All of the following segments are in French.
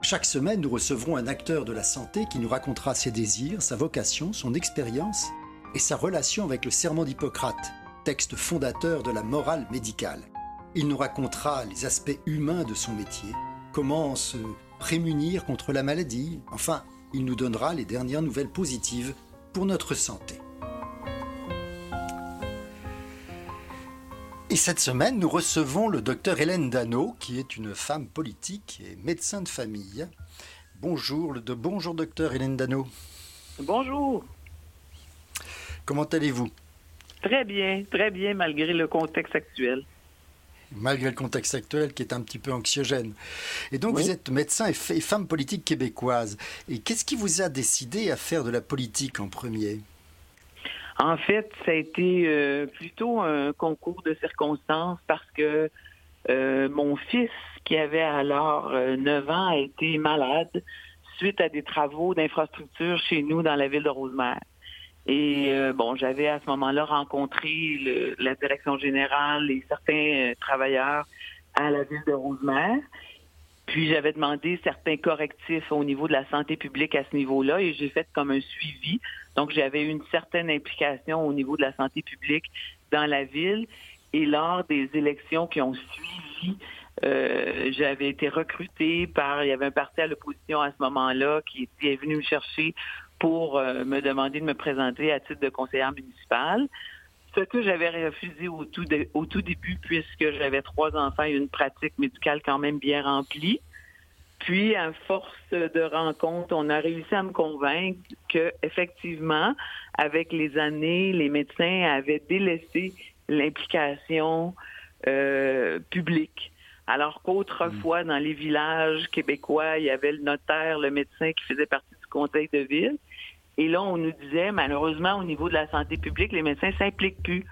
Chaque semaine, nous recevrons un acteur de la santé qui nous racontera ses désirs, sa vocation, son expérience et sa relation avec le Serment d'Hippocrate, texte fondateur de la morale médicale. Il nous racontera les aspects humains de son métier, comment se prémunir contre la maladie, enfin, il nous donnera les dernières nouvelles positives pour notre santé. Et cette semaine, nous recevons le docteur Hélène Dano, qui est une femme politique et médecin de famille. Bonjour, de bonjour docteur Hélène Dano. Bonjour. Comment allez-vous? Très bien, très bien malgré le contexte actuel. Malgré le contexte actuel qui est un petit peu anxiogène. Et donc vous êtes médecin et, et femme politique québécoise. Et qu'est-ce qui vous a décidé à faire de la politique en premier? En fait, ça a été euh, plutôt un concours de circonstances parce que euh, mon fils, qui avait alors 9 euh, ans, a été malade suite à des travaux d'infrastructure chez nous dans la ville de Rosemère. Et bon, j'avais à ce moment-là rencontré la direction générale et certains travailleurs à la ville de Rosemère. Puis j'avais demandé certains correctifs au niveau de la santé publique à ce niveau-là et j'ai fait comme un suivi. Donc j'avais une certaine implication au niveau de la santé publique dans la ville et lors des élections qui ont suivi, euh, j'avais été recrutée par, il y avait un parti à l'opposition à ce moment-là qui est venu me chercher pour euh, me demander de me présenter à titre de conseillère municipale ce que j'avais refusé au tout, au tout début puisque j'avais trois enfants et une pratique médicale quand même bien remplie. Puis, à force de rencontres, on a réussi à me convaincre que, effectivement, avec les années, les médecins avaient délaissé l'implication euh, publique. Alors qu'autrefois, dans les villages québécois, il y avait le notaire, le médecin qui faisait partie du conseil de ville. Et là, on nous disait, malheureusement, au niveau de la santé publique, les médecins s'impliquent plus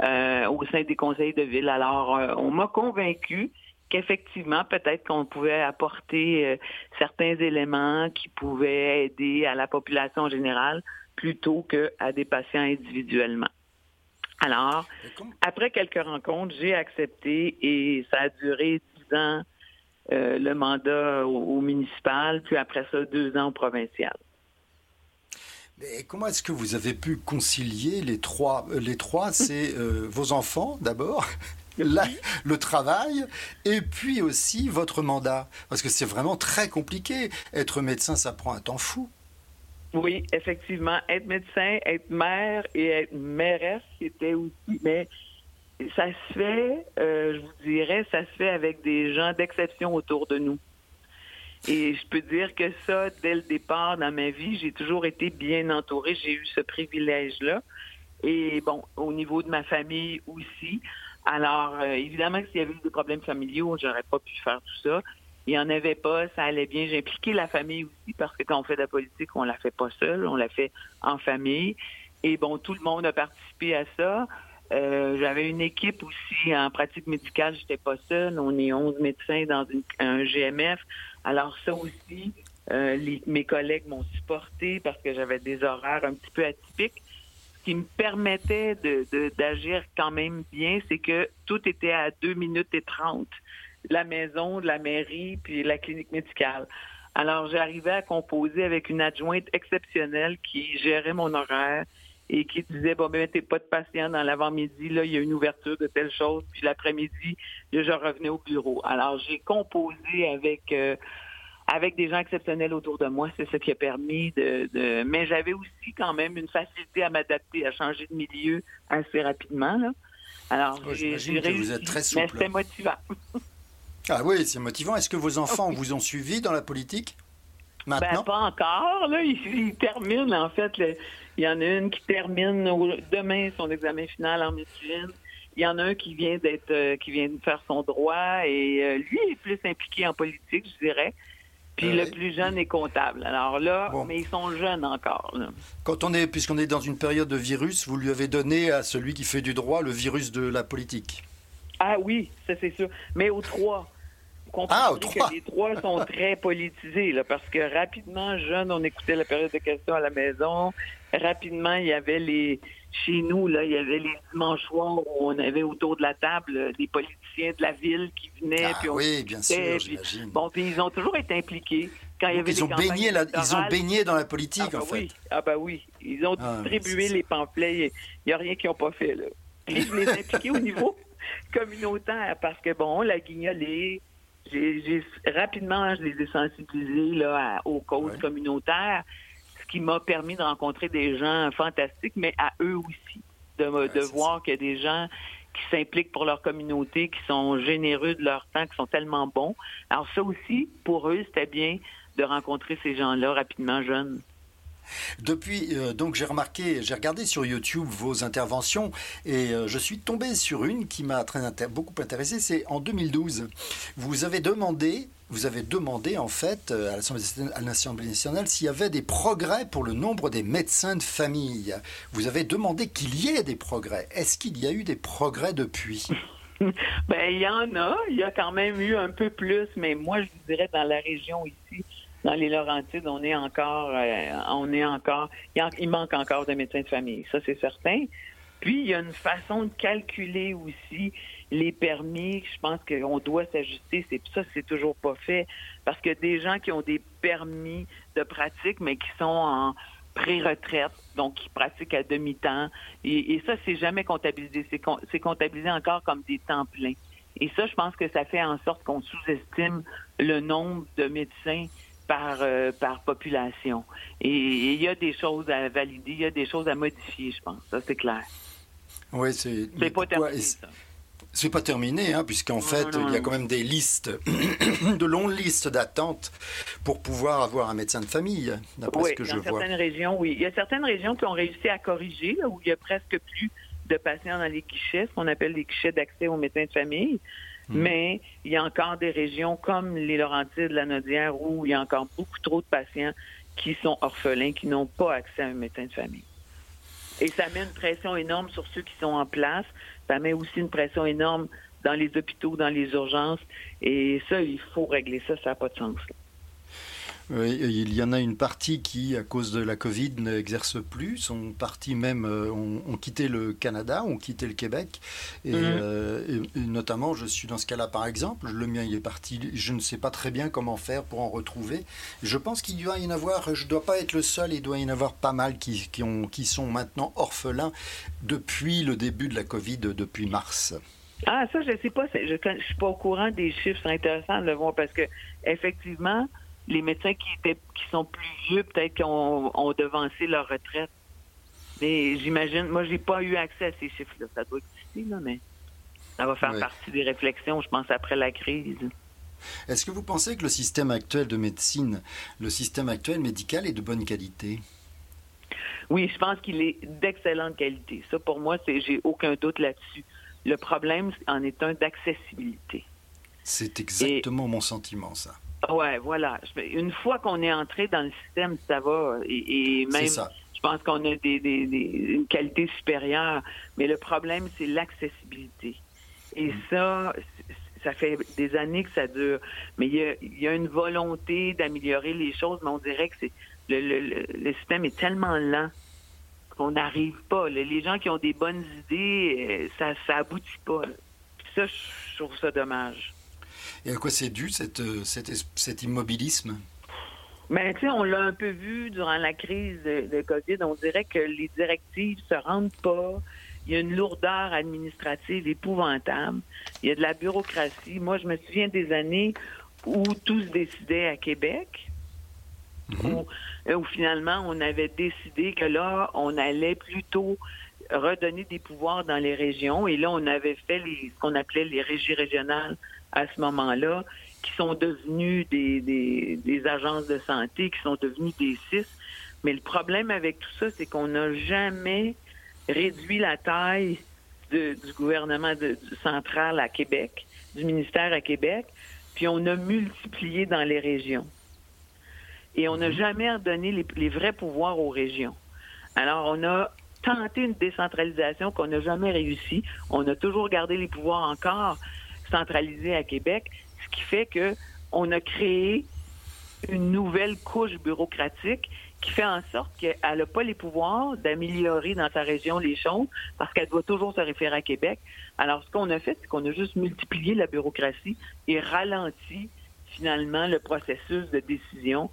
euh, au sein des conseils de ville. Alors, euh, on m'a convaincu qu'effectivement, peut-être qu'on pouvait apporter euh, certains éléments qui pouvaient aider à la population générale plutôt qu'à des patients individuellement. Alors, après quelques rencontres, j'ai accepté et ça a duré dix ans le mandat au municipal, puis après ça, deux ans au provincial. Comment est-ce que vous avez pu concilier les trois euh, Les trois, c'est euh, vos enfants d'abord, le travail et puis aussi votre mandat? Parce que c'est vraiment très compliqué. Être médecin, ça prend un temps fou. Oui, effectivement. Être médecin, être mère et être mairesse, c'était aussi. Mais ça se fait, euh, je vous dirais, ça se fait avec des gens d'exception autour de nous. Et je peux dire que ça, dès le départ dans ma vie, j'ai toujours été bien entourée. J'ai eu ce privilège-là. Et bon, au niveau de ma famille aussi. Alors, euh, évidemment que s'il y avait eu des problèmes familiaux, j'aurais pas pu faire tout ça. Il n'y en avait pas, ça allait bien. J'ai impliqué la famille aussi parce que quand on fait de la politique, on la fait pas seul, on la fait en famille. Et bon, tout le monde a participé à ça. Euh, j'avais une équipe aussi en pratique médicale, j'étais pas seule. On est 11 médecins dans un GMF. Alors ça aussi, euh, mes collègues m'ont supporté parce que j'avais des horaires un petit peu atypiques. Ce qui me permettait d'agir quand même bien, c'est que tout était à 2 minutes et 30. La maison, de la mairie, puis la clinique médicale. Alors j'arrivais à composer avec une adjointe exceptionnelle qui gérait mon horaire, et qui disait bon ben t'es pas de patient dans l'avant-midi là il y a une ouverture de telle chose puis l'après-midi je revenais au bureau alors j'ai composé avec euh, avec des gens exceptionnels autour de moi c'est ce qui a permis de, mais j'avais aussi quand même une facilité à m'adapter à changer de milieu assez rapidement là alors oh, j'ai réussi vous êtes très souple. mais c'était motivant ah oui c'est motivant est-ce que vos enfants vous ont suivi dans la politique? Maintenant? Ben, pas encore. Là. Ils, terminent, en fait. Il y en a une qui termine demain son examen final en médecine. Il y en a un qui vient d'être, euh, qui vient de faire son droit et euh, lui est plus impliqué en politique, je dirais. Puis le plus jeune est comptable. Alors là, mais ils sont jeunes encore. Quand on est, puisqu'on est dans une période de virus, vous lui avez donné à celui qui fait du droit le virus de la politique. Ah oui, ça c'est sûr. Mais aux trois. Vous ah, que les trois sont très politisés, là, parce que rapidement, jeunes, on écoutait la période de questions à la maison. Rapidement, il y avait les, chez nous, là, il y avait les dimanches soirs où on avait autour de la table des politiciens de la ville qui venaient. Ah, puis on oui, bien sûr, j'imagine. Bon, puis ils ont toujours été impliqués. Quand il y avait ils, ont baigné ils ont baigné dans la politique, ah, en fait. Oui. Ah, bah oui. Ils ont ah, distribué les pamphlets. Il n'y a rien qu'ils n'ont pas fait, là. Puis je les ai impliqués au niveau communautaire parce que, bon, la guignolée, j'ai rapidement, je les ai sensibilisés là, aux causes communautaires qui m'a permis de rencontrer des gens fantastiques, mais à eux aussi, de, de voir qu'il y a des gens qui s'impliquent pour leur communauté, qui sont généreux de leur temps, qui sont tellement bons. Alors ça aussi, pour eux, c'était bien de rencontrer ces gens-là rapidement jeunes. Depuis, euh, donc j'ai regardé sur YouTube vos interventions et euh, je suis tombé sur une qui m'a beaucoup intéressé. C'est en 2012. Vous avez demandé, vous avez demandé en fait euh, à l'Assemblée nationale s'il y avait des progrès pour le nombre des médecins de famille. Vous avez demandé qu'il y ait des progrès. Est-ce qu'il y a eu des progrès depuis? Ben, il y en a. Il y a quand même eu un peu plus, mais moi, je vous dirais dans la région ici, dans les Laurentides, on est encore, euh, on est encore, il, manque encore de médecins de famille, ça c'est certain. Puis il y a une façon de calculer aussi les permis. Je pense qu'on doit s'ajuster. C'est ça, c'est toujours pas fait parce que des gens qui ont des permis de pratique, mais qui sont en pré-retraite, donc qui pratiquent à demi-temps, et, et ça c'est jamais comptabilisé. C'est comptabilisé encore comme des temps pleins. Et ça, je pense que ça fait en sorte qu'on sous-estime le nombre de médecins par, euh, par population. Et il y a des choses à valider, il y a des choses à modifier, je pense. Ça, c'est clair. Oui, c'est. C'est pas terminé, C'est pas terminé, hein, puisqu'en fait, il y a quand même des listes, de longues listes d'attente pour pouvoir avoir un médecin de famille, d'après ce que je vois. régions, oui. Il y a certaines régions qui ont réussi à corriger, où il y a presque plus de patients dans les guichets, ce qu'on appelle les guichets d'accès aux médecins de famille. Mm. Mais il y a encore des régions comme les Laurentides, la Nodière, où il y a encore beaucoup trop de patients qui sont orphelins, qui n'ont pas accès à un médecin de famille. Et ça met une pression énorme sur ceux qui sont en place. Ça met aussi une pression énorme dans les hôpitaux, dans les urgences. Et ça, il faut régler ça. Ça n'a pas de sens. Il y en a une partie qui, à cause de la Covid, n'exerce plus. Son parti même euh, ont, quitté le Canada, ont quitté le Québec. Mhm. Euh, et, notamment, je suis dans ce cas-là, par exemple. Le mien, il est parti. Je ne sais pas très bien comment faire pour en retrouver. Je pense qu'il doit y en avoir, je ne dois pas être le seul, il doit y en avoir pas mal qui, qui, ont, qui sont maintenant orphelins depuis le début de la Covid, depuis mars. Ah, ça, je ne sais pas. Je ne suis pas au courant des chiffres. C'est intéressant de le voir parce que, effectivement, les médecins qui étaient qui sont plus vieux, peut-être qui ont, devancé leur retraite. Mais j'imagine, moi, j'ai pas eu accès à ces chiffres-là. Ça doit exister, là, mais ça va faire partie des réflexions, je pense, après la crise. Est-ce que vous pensez que le système actuel de médecine, le système actuel médical est de bonne qualité? Oui, je pense qu'il est d'excellente qualité. Ça, pour moi, c'est j'ai aucun doute là-dessus. Le problème en est un d'accessibilité. C'est exactement mon sentiment, ça. Ouais, voilà. Une fois qu'on est entré dans le système, ça va. Et, même, je pense qu'on a des, une qualité supérieure. Mais le problème, c'est l'accessibilité. Et mm. ça, ça fait des années que ça dure. Mais il y a, une volonté d'améliorer les choses, mais on dirait que c'est le, le, système est tellement lent qu'on n'arrive pas. Les gens qui ont des bonnes idées, euh, ça, ça aboutit pas. Ça, je trouve ça dommage. Et à quoi c'est dû cette, euh, cet, immobilisme? Ben, tu sais, on l'a un peu vu durant la crise de, COVID. On dirait que les directives se rendent pas. Il y a une lourdeur administrative épouvantable. Il y a de la bureaucratie. Moi, je me souviens des années où tout se décidait à Québec. Mhm. Euh, où, finalement, on avait décidé que là, on allait plutôt redonner des pouvoirs dans les régions. Et là, on avait fait les, ce qu'on appelait les régies régionales à ce moment-là, qui sont devenus des, des, agences de santé, qui sont devenus des CIS. Mais le problème avec tout ça, c'est qu'on n'a jamais réduit la taille du gouvernement central à Québec, du ministère à Québec, puis on a multiplié dans les régions. Et on n'a mhm. jamais donné les, vrais pouvoirs aux régions. Alors, on a tenté une décentralisation qu'on n'a jamais réussi. On a toujours gardé les pouvoirs encore centralisés à Québec, ce qui fait que on a créé une nouvelle couche bureaucratique qui fait en sorte qu'elle n'a pas les pouvoirs d'améliorer dans sa région les choses parce qu'elle doit toujours se référer à Québec. Alors, ce qu'on a fait, c'est qu'on a juste multiplié la bureaucratie et ralenti finalement le processus de décision,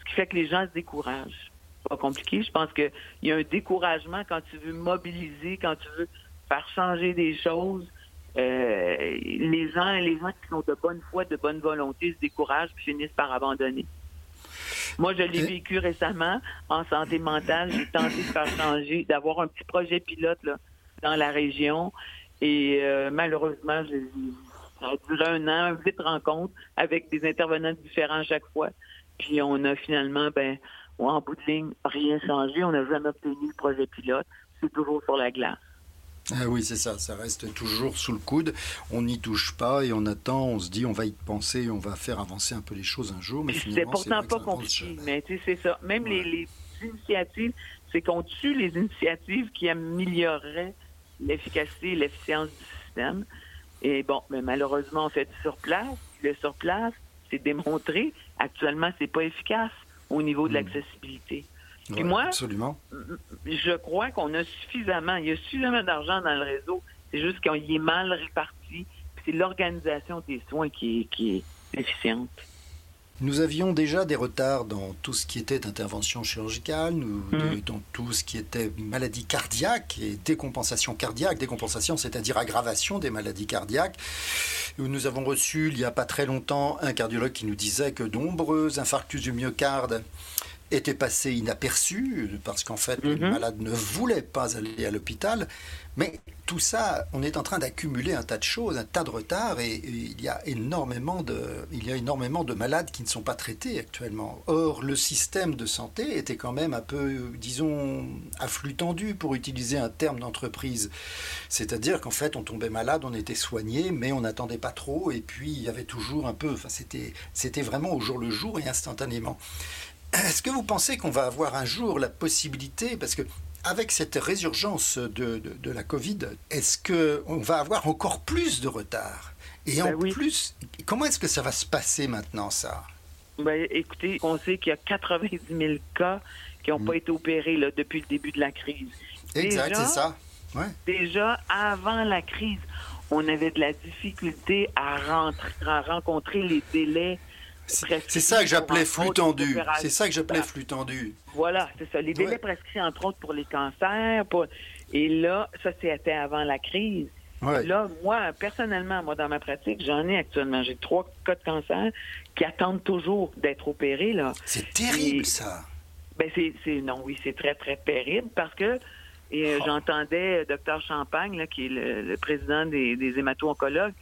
ce qui fait que les gens se découragent. Pas compliqué. Je pense qu'il y a un découragement quand tu veux mobiliser, quand tu veux faire changer des choses. Euh, les gens, les gens qui sont de bonne foi, de bonne volonté se découragent et finissent par abandonner. Moi, je l'ai vécu récemment en santé mentale. J'ai tenté de faire changer, d'avoir un petit projet pilote là, dans la région. Et euh, malheureusement, ça a duré un an, vite rencontre avec des intervenants différents à chaque fois. Puis on a finalement, ben, en bout de ligne, rien changé. On n'a jamais obtenu le projet pilote. C'est toujours sur la glace. Ah oui, c'est ça, ça reste toujours sous le coude. On n'y touche pas et on attend, on se dit on va y penser, on va faire avancer un peu les choses un jour. Mais c'est pourtant pas compliqué, mais tu sais, c'est ça. Même les, initiatives, c'est qu'on tue les initiatives qui amélioreraient l'efficacité et l'efficience du système. Et bon, mais malheureusement, on fait du sur place. Le sur place, c'est démontré. Actuellement, c'est pas efficace au niveau de hmm. l'accessibilité. Et moi, absolument. je crois qu'on a suffisamment, il y a suffisamment d'argent dans le réseau. C'est juste qu'il est mal réparti. C'est l'organisation des soins qui est, déficiente. Nous avions déjà des retards dans tout ce qui était intervention chirurgicale, nous, hmm. dans tout ce qui était maladie cardiaque et décompensation cardiaque. Décompensation, c'est-à-dire aggravation des maladies cardiaques. Nous avons reçu il n'y a pas très longtemps un cardiologue qui nous disait que nombreux infarctus du myocarde était passé inaperçu parce qu'en fait, le mhm. malade ne voulait pas aller à l'hôpital. Mais tout ça, on est en train d'accumuler un tas de choses, un tas de retards, et, il y a énormément de, il y a énormément de malades qui ne sont pas traités actuellement. Or, le système de santé était quand même un peu, disons, à flux tendu, pour utiliser un terme d'entreprise. C'est-à-dire qu'en fait, on tombait malade, on était soigné, mais on n'attendait pas trop, et puis il y avait toujours un peu, enfin, c'était vraiment au jour le jour et instantanément. Est-ce que vous pensez qu'on va avoir un jour la possibilité, parce que avec cette résurgence de, de, la Covid, est-ce qu'on va avoir encore plus de retard? Et en ben plus, comment est-ce que ça va se passer maintenant, ça? Ben, Écoutez, on sait qu'il y a 90 000 cas qui n'ont mm. pas été opérés là, depuis le début de la crise. Exact, c'est ça. Ouais. Déjà, avant la crise, on avait de la difficulté à, rentrer, à rencontrer les délais c'est ça que j'appelais flux tendu. C'est ça que j'appelais flux tendu. Voilà, c'est ça. Les délais prescrits, entre autres, pour les cancers. Et là, ça, c'était avant la crise. Là, moi, personnellement, moi, dans ma pratique, j'en ai actuellement. J'ai trois cas de cancer qui attendent toujours d'être opérés. là. C'est terrible, ça. Ben, c'est, non, oui, c'est très, très terrible parce que et euh, oh. j'entendais euh, Dr Champagne, là, qui est le, président des, des hémato-oncologues,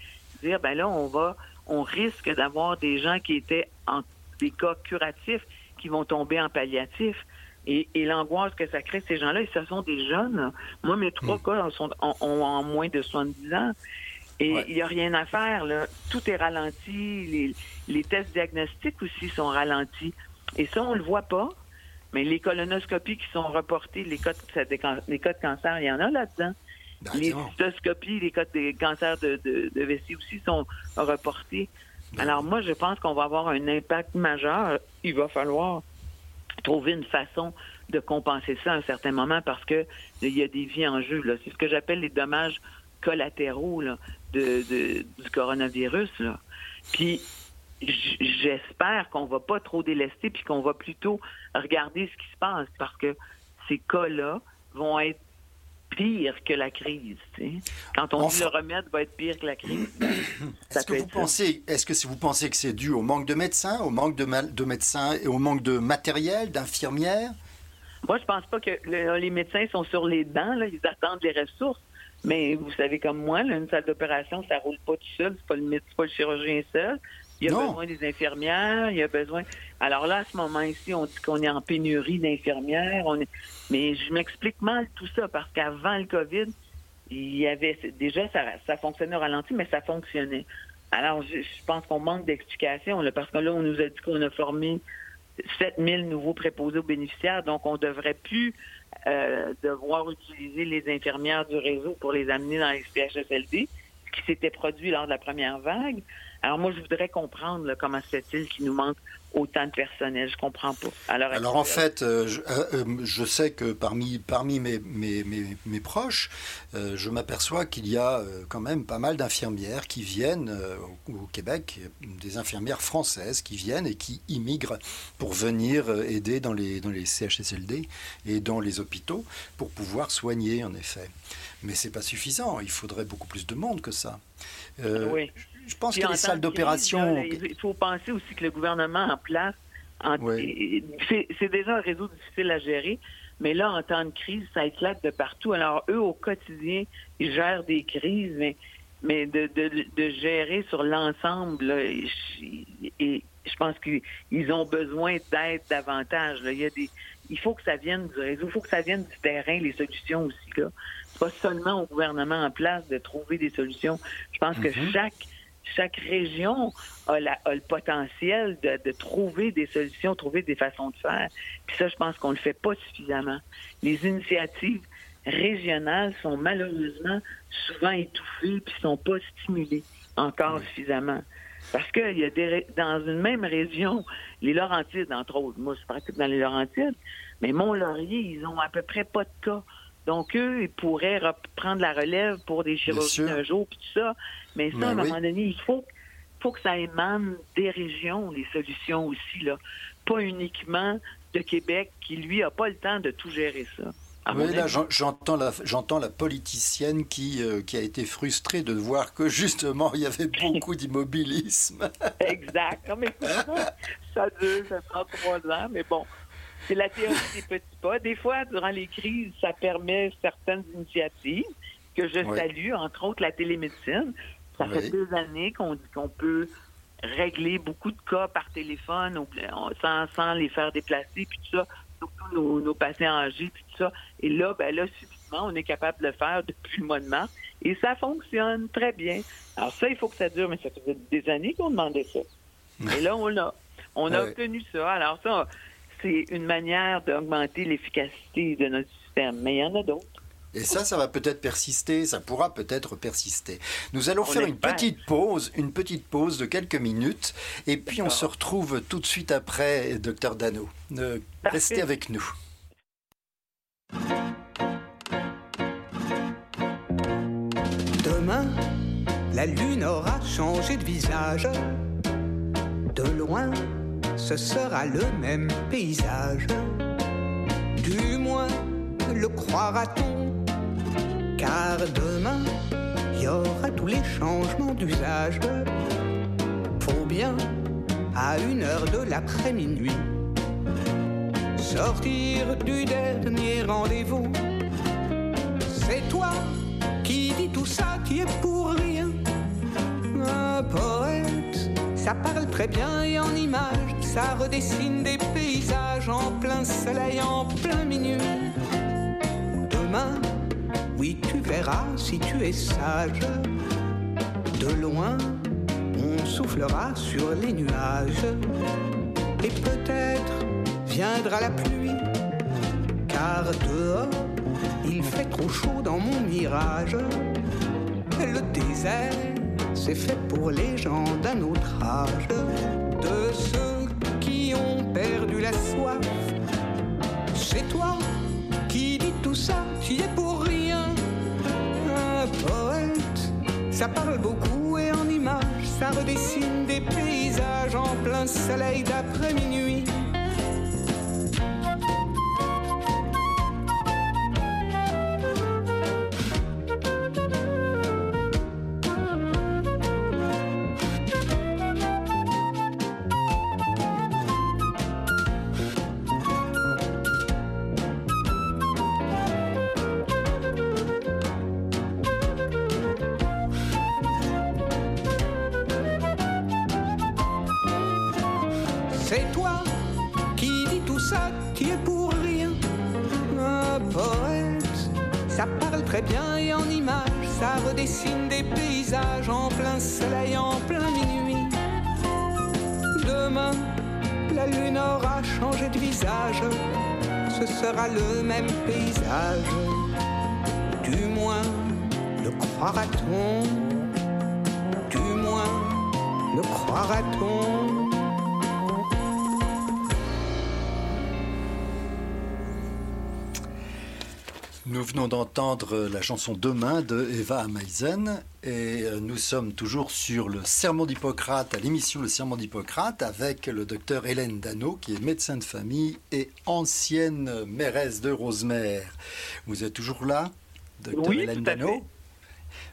dire, ben là, on va on risque d'avoir des gens qui étaient en des cas curatifs qui vont tomber en palliatif. Et, l'angoisse que ça crée, ces gens-là, ce sont des jeunes. Moi, mes trois hmm. cas sont, ont, en moins de 70 ans. Et il n'y a rien à faire. Là. Tout est ralenti. Les, tests diagnostiques aussi sont ralentis. Et ça, on le voit pas. Mais les colonoscopies qui sont reportées, les cas les cas de cancer, il y en a là-dedans. Les cystoscopies, les cas de cancer de, de, vessie aussi sont reportés. Alors moi, je pense qu'on va avoir un impact majeur. Il va falloir trouver une façon de compenser ça à un certain moment parce que il y a des vies en jeu. C'est ce que j'appelle les dommages collatéraux de, du coronavirus. Puis j'espère qu'on va pas trop délester puis qu'on va plutôt regarder ce qui se passe parce que ces cas-là vont être pire que la crise. Quand on dit le remède va être pire que la crise. est-ce que vous pensez, est-ce que vous pensez que c'est dû au manque de médecins, au manque de, de médecins et au manque de matériel, d'infirmières? Moi, je pense pas que les médecins sont sur les dents. Là, ils attendent les ressources. Mais vous savez comme moi, une salle d'opération, ça roule pas tout seul. C'est pas le médecin, pas le chirurgien seul. Il y a besoin des infirmières, il y a besoin. Alors là, à ce moment-ci, on dit qu'on est en pénurie d'infirmières. On est... Mais je m'explique mal tout ça parce qu'avant le COVID, il y avait déjà ça, ça fonctionnait au ralenti, mais ça fonctionnait. Alors, je, pense qu'on manque d'explications parce que là, on nous a dit qu'on a formé 7000 nouveaux préposés aux bénéficiaires, donc on devrait plus euh, devoir utiliser les infirmières du réseau pour les amener dans les CHSLD, ce qui s'était produit lors de la première vague. Alors moi, je voudrais comprendre comment se fait-il qu'il nous manque autant de personnel. Je comprends pas. Alors, en fait, euh, euh, euh, je, sais que parmi, parmi mes, mes, mes, proches, je m'aperçois qu'il y a quand même pas mal d'infirmières qui viennent au, Québec, des infirmières françaises qui viennent et qui immigrent pour venir aider dans les, dans les CHSLD et dans les hôpitaux pour pouvoir soigner, en effet. Mais c'est pas suffisant. Il faudrait beaucoup plus de monde que ça. oui. Je pense que les salles d'opération. Il faut penser aussi que le gouvernement en place, c'est déjà un réseau difficile à gérer, mais là, en temps de crise, ça éclate de partout. Alors, eux, au quotidien, ils gèrent des crises, mais, mais de, de, gérer sur l'ensemble, et je pense qu'ils ont besoin d'aide davantage. Il, y a des, il faut que ça vienne du réseau, il faut que ça vienne du terrain, les solutions aussi. Là. Pas seulement au gouvernement en place de trouver des solutions. Je pense que mm-hmm. chaque chaque région a, le potentiel de, trouver des solutions, trouver des façons de faire. Puis ça, je pense qu'on ne le fait pas suffisamment. Les initiatives régionales sont malheureusement souvent étouffées puis sont pas stimulées encore suffisamment. Parce qu'il y a des, dans une même région, les Laurentides, entre autres, moi je pratique dans les Laurentides, mais Mont-Laurier, ils ont à peu près pas de cas. Donc, eux, ils pourraient reprendre la relève pour des chirurgies un jour, puis tout ça. Mais ça, à un ben moment donné, il faut, faut que ça émane des régions, les solutions aussi, là. Pas uniquement de Québec, qui, lui, n'a pas le temps de tout gérer ça. Oui, là, j'entends la, j'entends la politicienne qui, euh, qui a été frustrée de voir que justement, il y avait beaucoup d'immobilisme. exact. mais ça dure, ça prend trois ans, mais bon, c'est la théorie des petits pas. Des fois, durant les crises, ça permet certaines initiatives que je salue, entre autres la télémédecine. Ça fait deux années qu'on dit qu'on peut régler beaucoup de cas par téléphone sans, sans les faire déplacer, puis tout ça, surtout nos, patients âgés, puis tout ça. Et là, ben là, subitement, on est capable de le faire depuis le mois de mars. Et ça fonctionne très bien. Alors ça, il faut que ça dure, mais ça faisait des années qu'on demandait ça. Et là, on l'a. On a obtenu ça. Alors ça, c'est une manière d'augmenter l'efficacité de notre système, mais il y en a d'autres. Et ça, ça va peut-être persister, ça pourra peut-être persister. Nous allons faire une petite pause, une petite pause de quelques minutes, et puis on se retrouve tout de suite après, docteur Dano. restez avec nous. Demain, la lune aura changé de visage. De loin, ce sera le même paysage. Du moins, le croira-t-on, car demain, il y aura tous les changements d'usage. Faut bien, à une heure de l'après-minuit, sortir du dernier rendez-vous. C'est toi qui dis tout ça qui est pour rien. Un poète, ça parle très bien et en images ça redessine des paysages en plein soleil, en plein minuit. Demain, oui, tu verras si tu es sage. De loin, on soufflera sur les nuages. Et peut-être viendra la pluie, car dehors, il fait trop chaud dans mon mirage. Le désert, c'est fait pour les gens d'un autre âge. De ce la soif. C'est toi qui dis tout ça, tu es pour rien. Un poète, ça parle beaucoup et en images, ça redessine des paysages en plein soleil d'après minuit. Le même paysage. Du moins, le croira-t-on Du moins, le croira-t-on Nous venons d'entendre la chanson Demain de Eva Amaisen et euh, nous sommes toujours sur le serment d'Hippocrate, à l'émission Le serment d'Hippocrate, avec le docteur Hélène Dano, qui est médecin de famille et ancienne mairesse de Rosemère. Vous êtes toujours là, docteur Hélène Dano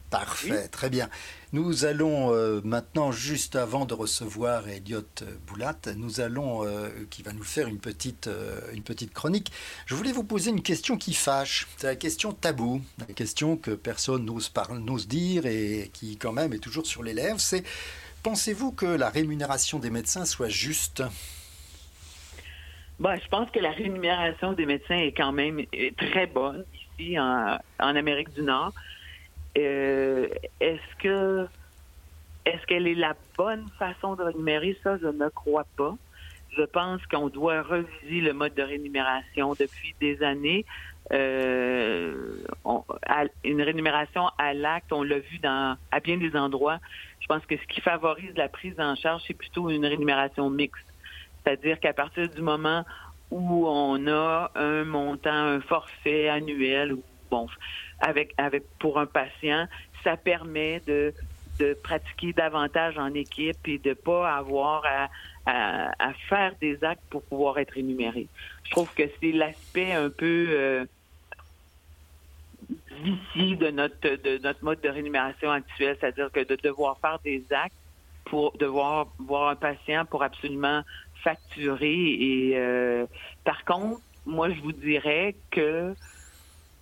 Parfait, très bien. Nous allons euh, maintenant, juste avant de recevoir Elliot Boulat, nous allons, euh, qui va nous faire une petite, euh, une petite chronique. Je voulais vous poser une question qui fâche. C'est la question tabou, la question que personne n'ose, n'ose dire et qui quand même est toujours sur les lèvres. C'est pensez-vous que la rémunération des médecins soit juste? Bah, je pense que la rémunération des médecins est quand même très bonne ici en Amérique du Nord. Euh, est-ce que est-ce qu'elle est la bonne façon de rémunérer ça? Je ne crois pas. Je pense qu'on doit reviser le mode de rémunération depuis des années. Euh, une rémunération à l'acte, on l'a vu dans à bien des endroits. Je pense que ce qui favorise la prise en charge, c'est plutôt une rémunération mixte. C'est-à-dire qu'à partir du moment où on a un montant, un forfait annuel bon, avec, avec pour un patient, ça permet de, pratiquer davantage en équipe et de pas avoir à, faire des actes pour pouvoir être énuméré. Je trouve que c'est l'aspect un peu euh, de notre de notre mode de rémunération actuel, c'est-à-dire que de devoir faire des actes pour devoir voir un patient pour absolument facturer et euh, par contre, moi je vous dirais que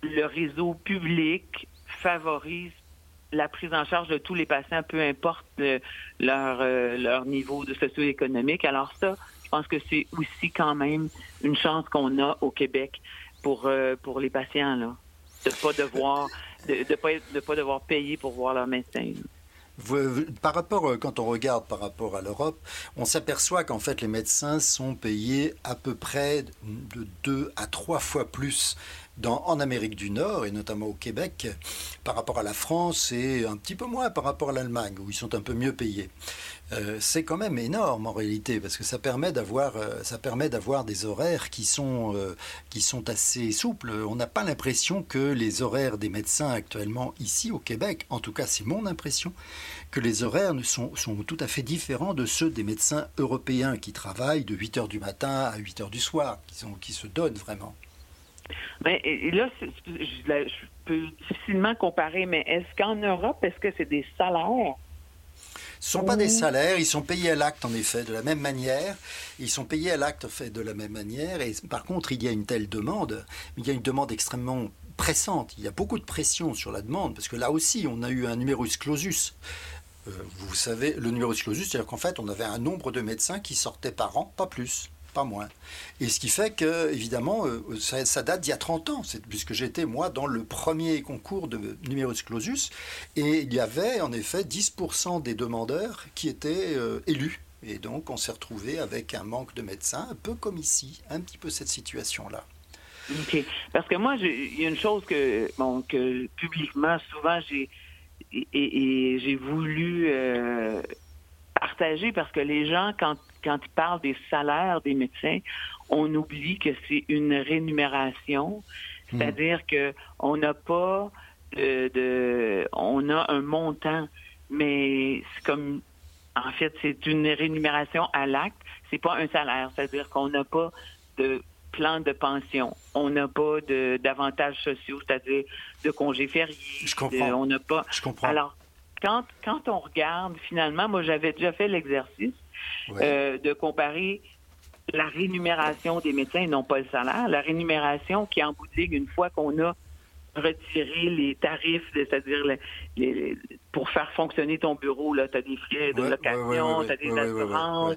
le réseau public favorise la prise en charge de tous les patients, peu importe euh, leur, euh, leur niveau de socio-économique. Alors ça, je pense que c'est aussi quand même une chance qu'on a au Québec pour, euh, pour les patients, de pas devoir de pas devoir payer pour voir leur médecin. Par rapport, quand on regarde par rapport à l'Europe, on s'aperçoit qu'en fait les médecins sont payés à peu près de deux à trois fois plus en Amérique du Nord, et notamment au Québec, par rapport à la France et un petit peu moins par rapport à l'Allemagne, où ils sont un peu mieux payés. Euh, c'est quand même énorme en réalité parce que ça permet d'avoir euh, ça permet d'avoir des horaires qui sont euh, qui sont assez souples. On n'a pas l'impression que les horaires des médecins actuellement ici au Québec, en tout cas c'est mon impression, que les horaires sont, sont tout à fait différents de ceux des médecins européens qui travaillent de 8 heures du matin à 8 heures du soir, qui se donnent vraiment. Ben, et là, je, peux difficilement comparer, mais est-ce qu'en Europe, est-ce que c'est des salaires? Ce ne sont pas des salaires, ils sont payés à l'acte en effet de la même manière. Ils sont payés à l'acte fait de la même manière. Et par contre, il y a une telle demande, il y a une demande extrêmement pressante. Il y a beaucoup de pression sur la demande parce que là aussi, on a eu un numerus clausus. Euh, vous savez, le numerus clausus, c'est-à-dire qu'en fait, on avait un nombre de médecins qui sortaient par an, pas plus pas moins. Et ce qui fait que, évidemment, euh, ça, date d'il y a 30 ans, puisque j'étais, moi, dans le premier concours de numerus clausus, et il y avait, en effet, 10% des demandeurs qui étaient euh, élus. Et donc, on s'est retrouvé avec un manque de médecins, un peu comme ici, un petit peu cette situation-là. OK. Parce que moi, il y a une chose que, bon, que publiquement, souvent, j'ai j'ai voulu euh, partager parce que les gens, quand quand il parle des salaires des médecins, on oublie que c'est une rémunération, hmm. c'est-à-dire que on n'a pas de, on a un montant, mais c'est comme en fait c'est une rémunération à l'acte, c'est pas un salaire, c'est-à-dire qu'on n'a pas de plan de pension, on n'a pas de d'avantages sociaux, c'est-à-dire de congés fériés, Je comprends. on n'a pas. Je comprends. Alors quand quand on regarde finalement, moi j'avais déjà fait l'exercice euh, de comparer la rémunération des médecins et non pas le salaire. La rémunération qui, en boutique, une fois qu'on a retirer les tarifs, c'est-à-dire pour faire fonctionner ton bureau, tu as des frais de location, tu as des assurances,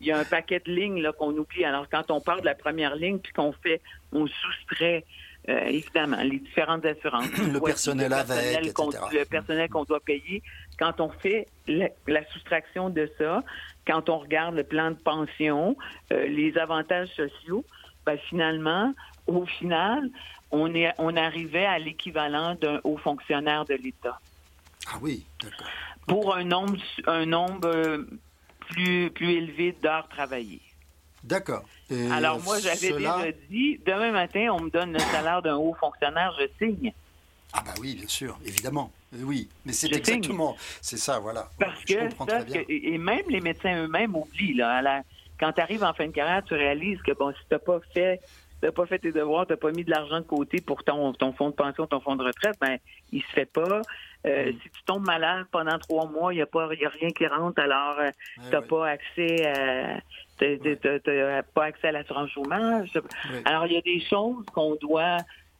il y a un paquet de lignes qu'on oublie. Alors, quand on part de la première ligne, puis qu'on fait, on soustrait euh, évidemment, les différentes assurances. le personnel avec, Le personnel qu'on doit payer. Quand on fait la, soustraction de ça, quand on regarde le plan de pension, euh, les avantages sociaux, ben, finalement, au final, on, est, on arrivait à l'équivalent d'un haut fonctionnaire de l'État. Ah oui, d'accord. Pour un nombre, un nombre euh, plus, plus élevé d'heures travaillées. D'accord. Alors moi, j'avais déjà dit, demain matin, on me donne le salaire d'un haut fonctionnaire, je signe. Ah bah oui, bien sûr, évidemment. Euh, oui, mais c'est exactement, c'est ça, voilà. Parce que, ça, et même les médecins eux-mêmes oublient, là, quand tu arrives en fin de carrière, tu réalises que bon, si tu n'as pas fait t'as pas fait tes devoirs, t'as pas mis de l'argent de côté pour ton, ton fonds de pension, ton fonds de retraite, ben il se fait pas. Euh, mm. Si tu tombes malade pendant trois mois, il n'y a pas y a rien qui rentre, alors euh, tu n'as pas accès à t'as pas accès à l'assurance chômage. Alors il y a des choses qu'on doit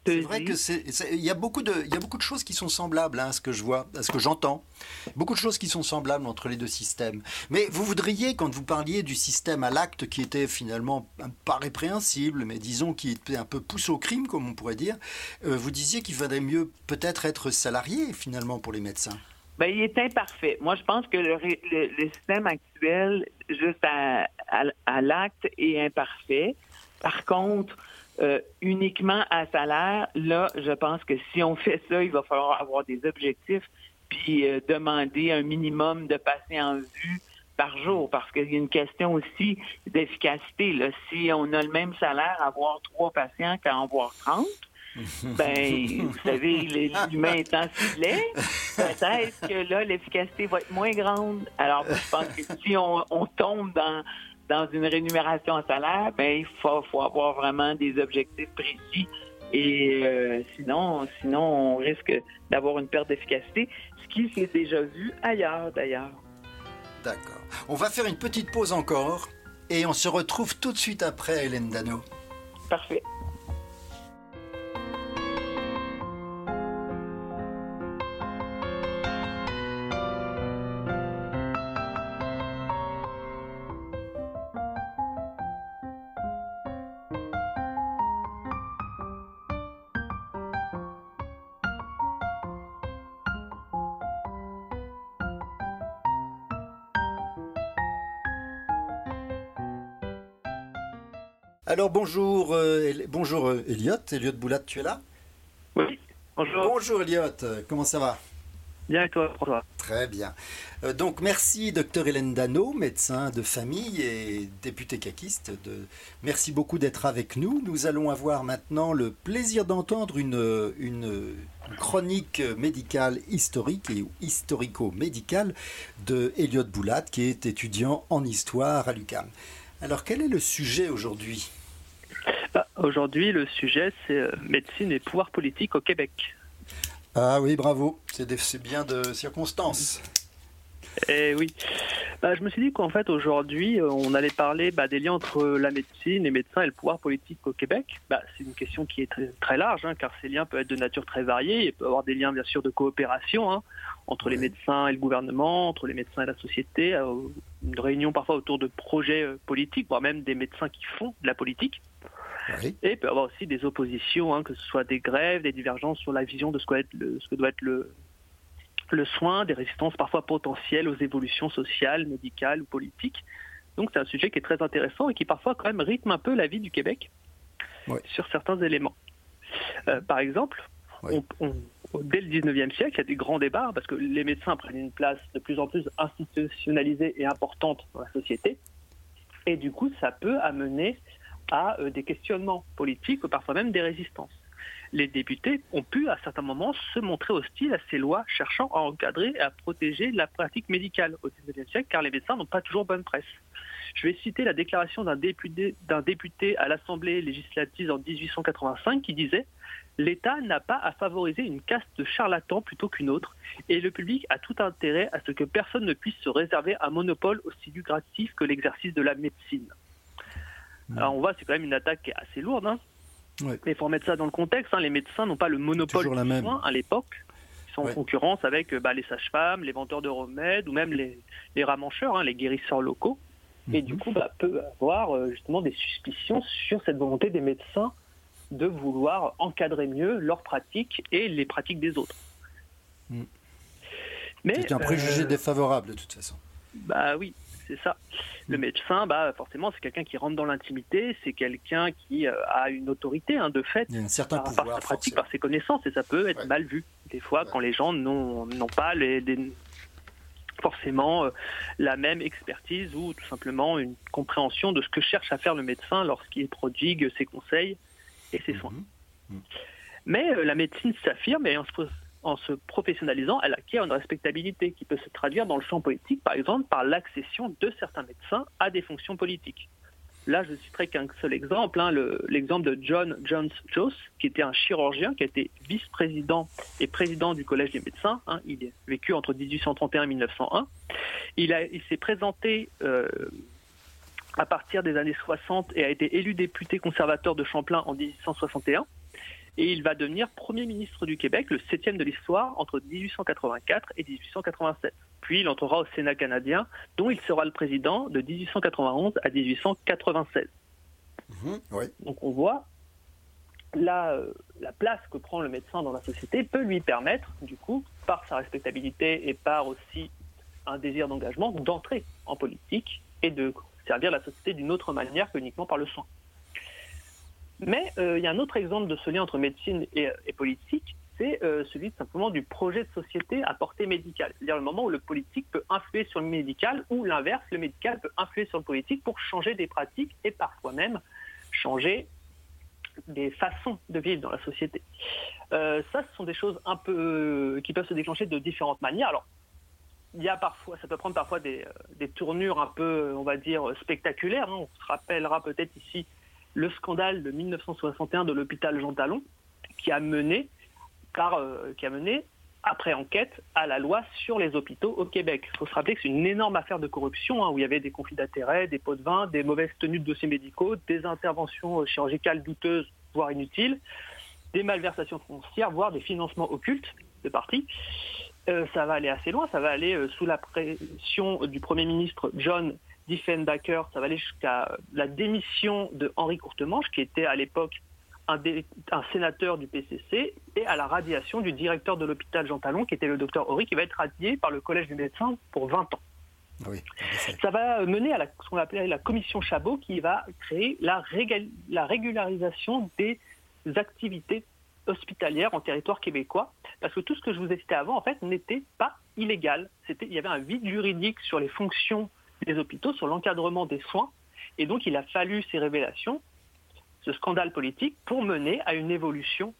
c'est vrai que c'est, il y a beaucoup de, il y a beaucoup de choses qui sont semblables hein, à ce que je vois, à ce que j'entends. Beaucoup de choses qui sont semblables entre les deux systèmes. Mais vous voudriez, quand vous parliez du système à l'acte qui était finalement pas répréhensible, mais disons qui était un peu pousse au crime, comme on pourrait dire, euh, vous disiez qu'il valait mieux peut-être être salarié finalement pour les médecins. Ben, il est imparfait. Moi, je pense que le, le, système actuel, juste à, à l'acte, est imparfait. Par contre, euh, uniquement à salaire, là, je pense que si on fait ça, il va falloir avoir des objectifs puis euh, demander un minimum de patients en vue par jour, parce qu'il y a une question aussi d'efficacité. Là. Si on a le même salaire, avoir trois patients qu'à en voir 30, ben, vous savez, l'humain étant ciblé, peut-être que là, l'efficacité va être moins grande. Alors, je pense que si on tombe dans dans une rémunération en salaire, ben, il faut, faut avoir vraiment des objectifs précis. Et euh, sinon, sinon, on risque d'avoir une perte d'efficacité, ce qui s'est déjà vu ailleurs d'ailleurs. D'accord. On va faire une petite pause encore et on se retrouve tout de suite après, Hélène Dano. Parfait. Alors bonjour, euh, bonjour euh, Elliot. Elliot Boulat, tu es là? Oui, bonjour. Bonjour Elliot, comment ça va? Bien et toi, Très bien. Euh, donc merci docteur Hélène Dano, médecin de famille et député caquiste. De... Merci beaucoup d'être avec nous. Nous allons avoir maintenant le plaisir d'entendre une, une, chronique médicale historique et historico-médicale de Elliot Boulat, qui est étudiant en histoire à l'UQAM. Alors quel est le sujet aujourd'hui? Aujourd'hui, le sujet, c'est euh, médecine et pouvoir politique au Québec. Ah oui, bravo. C'est bien de circonstances. Eh oui. Bah, je me suis dit qu'en fait, aujourd'hui, euh, on allait parler bah, des liens entre la médecine, les médecins et le pouvoir politique au Québec. c'est une question qui est très, large, hein, car ces liens peuvent être de nature très variée. Il peut y avoir des liens, bien sûr, de coopération hein, entre les médecins et le gouvernement, entre les médecins et la société, euh, une réunion parfois autour de projets politiques, voire même des médecins qui font de la politique. Et il peut y avoir aussi des oppositions, hein, que ce soit des grèves, des divergences sur la vision de ce que doit être le, ce que doit être le, le soin, des résistances parfois potentielles aux évolutions sociales, médicales ou politiques. Donc c'est un sujet qui est très intéressant et qui parfois quand même rythme un peu la vie du Québec sur certains éléments. Euh, par exemple, dès le 19e siècle, il y a des grands débats parce que les médecins prennent une place de plus en plus institutionnalisée et importante dans la société. Et du coup, ça peut amener à euh, des questionnements politiques ou parfois même des résistances. Les députés ont pu à certains moments se montrer hostiles à ces lois cherchant à encadrer et à protéger la pratique médicale au XIXe siècle car les médecins n'ont pas toujours bonne presse. Je vais citer la déclaration d'un député, député à l'Assemblée législative en 1885 qui disait L'État n'a pas à favoriser une caste de charlatans plutôt qu'une autre, et le public a tout intérêt à ce que personne ne puisse se réserver un monopole aussi lucratif que l'exercice de la médecine. Alors on voit, c'est quand même une attaque assez lourde. Hein. Mais il faut remettre ça dans le contexte. Hein. Les médecins n'ont pas le monopole du soin à l'époque. Ils sont en concurrence avec bah, les sages-femmes, les vendeurs de remèdes ou même les, les ramancheurs, hein, les guérisseurs locaux. Et du mhm. coup, bah, peut avoir euh, justement des suspicions sur cette volonté des médecins de vouloir encadrer mieux leurs pratiques et les pratiques des autres. Mm. C'est un préjugé euh, défavorable de toute façon. Bah oui, c'est ça. Le mm. médecin, bah forcément, c'est quelqu'un qui rentre dans l'intimité, c'est quelqu'un qui euh, a une autorité hein, de fait, Il un certain par, sa pratique, par ses connaissances, et ça peut être mal vu des fois quand les gens n'ont pas les, forcément euh, la même expertise ou tout simplement une compréhension de ce que cherche à faire le médecin lorsqu'il prodigue ses conseils et ses soins. Mm-hmm. Mm. Mais la médecine s'affirme et on se pose en se professionnalisant, elle acquiert une respectabilité qui peut se traduire dans le champ politique, par exemple, par l'accession de certains médecins à des fonctions politiques. Là, je ne citerai qu'un seul exemple, hein, l'exemple de John Jones Jones, qui était un chirurgien, qui a été vice-président et président du Collège des médecins. Hein. il a vécu entre 1831 et 1901. Il, il s'est présenté euh, à partir des années 60 et a été élu député conservateur de Champlain en 1861 et il va devenir Premier ministre du Québec, le septième de l'histoire, entre 1884 et 1887. Puis il entrera au Sénat canadien, dont il sera le président de 1891 à 1896. Mhm, Donc on voit la, euh, la place que prend le médecin dans la société peut lui permettre, du coup, par sa respectabilité et par aussi un désir d'engagement, d'entrer en politique et de servir la société d'une autre manière que uniquement par le soin. Mais euh, il y a un autre exemple de ce lien entre médecine et, politique, c'est euh, celui simplement du projet de société à portée médicale. C'est-à-dire le moment où le politique peut influer sur le médical ou l'inverse, le médical peut influer sur le politique pour changer des pratiques et parfois même changer des façons de vivre dans la société. Euh, ça, ce sont des choses un peu qui peuvent se déclencher de différentes manières. Alors, il y a parfois, ça peut prendre parfois des, tournures un peu, on va dire, spectaculaires. Hein. On se rappellera peut-être ici le scandale de 1961 de l'hôpital Jean Talon, qui a mené, euh, qui a mené après enquête à la loi sur les hôpitaux au Québec. Il faut se rappeler que c'est une énorme affaire de corruption hein, où il y avait des conflits d'intérêts, des pots de vin, des mauvaises tenues de dossiers médicaux, des interventions euh, chirurgicales douteuses, voire inutiles, des malversations foncières, voire des financements occultes de partis. Euh, ça va aller assez loin, ça va aller sous la pression du Premier ministre John Diefenbacher, ça va aller jusqu'à la démission de Henri Courtemanche, qui était à l'époque un, sénateur du PCC, et à la radiation du directeur de l'hôpital Jean Talon, qui était le docteur Horry, qui va être radié par le Collège du médecin pour 20 ans. ça va mener à ce qu'on appelle la commission Chabot, qui va créer la, la régularisation des activités hospitalières en territoire québécois, parce que tout ce que je vous ai cité avant, en fait, n'était pas illégal. il y avait un vide juridique sur les fonctions des hôpitaux sur l'encadrement des soins. Et donc, il a fallu ces révélations, ce scandale politique, pour mener à une évolution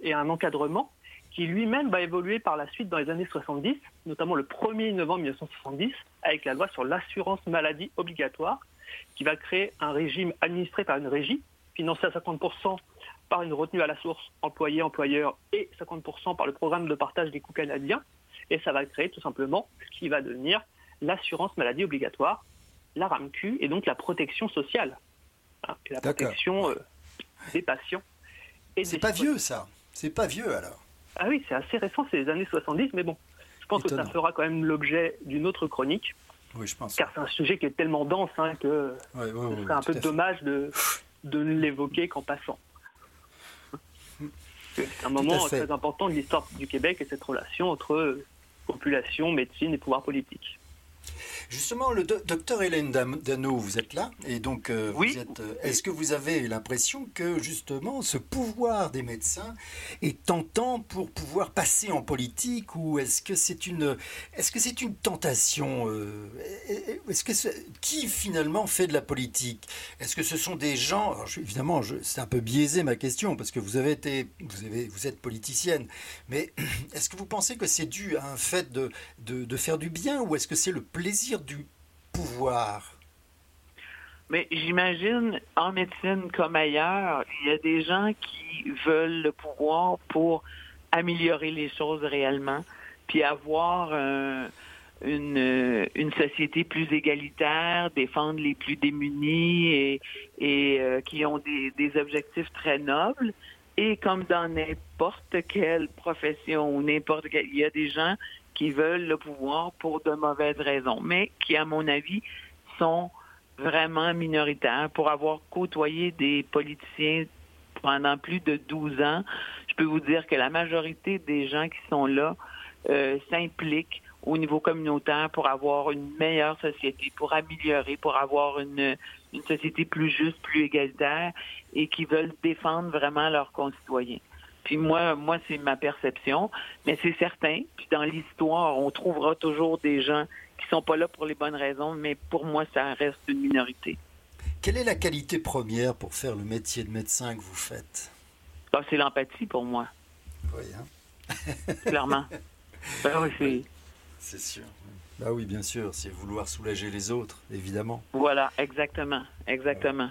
et à un encadrement qui lui-même va évoluer par la suite dans les années 70, notamment le 1er novembre 1970, avec la loi sur l'assurance maladie obligatoire, qui va créer un régime administré par une régie, financé à 50% par une retenue à la source employé-employeur et 50% par le programme de partage des coûts canadiens. Et ça va créer tout simplement ce qui va devenir l'assurance maladie obligatoire, la RAMQ et donc la protection sociale. Hein, la protection euh, des patients. C'est pas vieux ça, c'est pas vieux alors. Ah oui, c'est assez récent, c'est les années 70, mais bon, je pense que ça fera quand même l'objet d'une autre chronique. Oui, je pense. Car c'est un sujet qui est tellement dense hein, que ce serait un peu dommage de, de ne l'évoquer qu'en passant. C'est un moment très important de l'histoire du Québec et cette relation entre population, médecine et pouvoir politique. Justement, le docteur Hélène Dano, vous êtes là et donc euh, oui. Euh, est-ce que vous avez l'impression que justement ce pouvoir des médecins est tentant pour pouvoir passer en politique ou est-ce que c'est une est-ce que c'est une tentation euh, Est-ce que qui finalement fait de la politique? Est-ce que ce sont des gens Évidemment, c'est un peu biaisé ma question parce que vous avez été vous avez vous êtes politicienne, mais est-ce que vous pensez que c'est dû à un fait de, de, de faire du bien ou est-ce que c'est le plaisir du pouvoir mais j'imagine, en médecine comme ailleurs, il y a des gens qui veulent le pouvoir pour améliorer les choses réellement, puis avoir une, une société plus égalitaire, défendre les plus démunis et, et qui ont des, objectifs très nobles. Et comme dans n'importe quelle profession ou n'importe quel, il y a des gens qui veulent le pouvoir pour de mauvaises raisons, mais qui, à mon avis, sont vraiment minoritaires. Pour avoir côtoyé des politiciens pendant plus de 12 ans, je peux vous dire que la majorité des gens qui sont là euh, s'impliquent au niveau communautaire pour avoir une meilleure société, pour améliorer, pour avoir une, une société plus juste, plus égalitaire et qui veulent défendre vraiment leurs concitoyens. Puis moi, moi c'est ma perception, mais c'est certain. Puis dans l'histoire, on trouvera toujours des gens qui sont pas là pour les bonnes raisons, mais pour moi, ça reste une minorité. Quelle est la qualité première pour faire le métier de médecin que vous faites? Ah, C'est l'empathie pour moi. Oui, hein? Clairement. Ben oui, c'est sûr. Bah oui, bien sûr, c'est vouloir soulager les autres, évidemment. Voilà, exactement, exactement.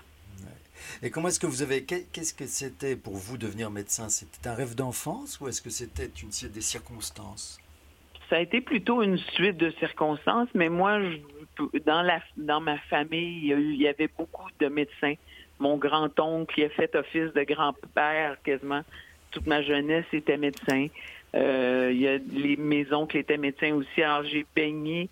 Et comment est-ce que vous avez, qu'est-ce que c'était pour vous devenir médecin? C'était un rêve d'enfance ou est-ce que c'était une des circonstances? Ça a été plutôt une suite de circonstances, mais moi, dans la dans ma famille, il y avait beaucoup de médecins. Mon grand-oncle qui a fait office de grand-père quasiment toute ma jeunesse était médecin. Euh, il y a les, mes oncles étaient médecins aussi. Alors j'ai baigné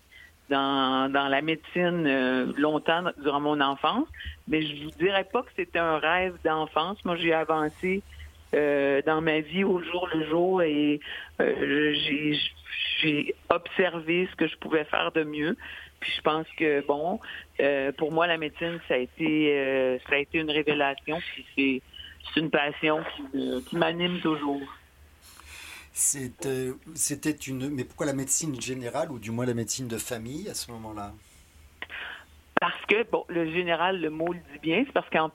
dans, dans la médecine euh, longtemps durant mon enfance, mais je vous dirais pas que c'était un rêve d'enfance. Moi, j'ai avancé euh, dans ma vie au jour le jour et j'ai observé ce que je pouvais faire de mieux. Puis je pense que bon, pour moi la médecine ça a été ça a été une révélation. Puis c'est c'est une passion qui, qui m'anime toujours. Euh, c'était une. Mais pourquoi la médecine générale ou du moins la médecine de famille à ce moment-là? Parce que, bon, le général, le mot le dit bien, c'est parce qu'en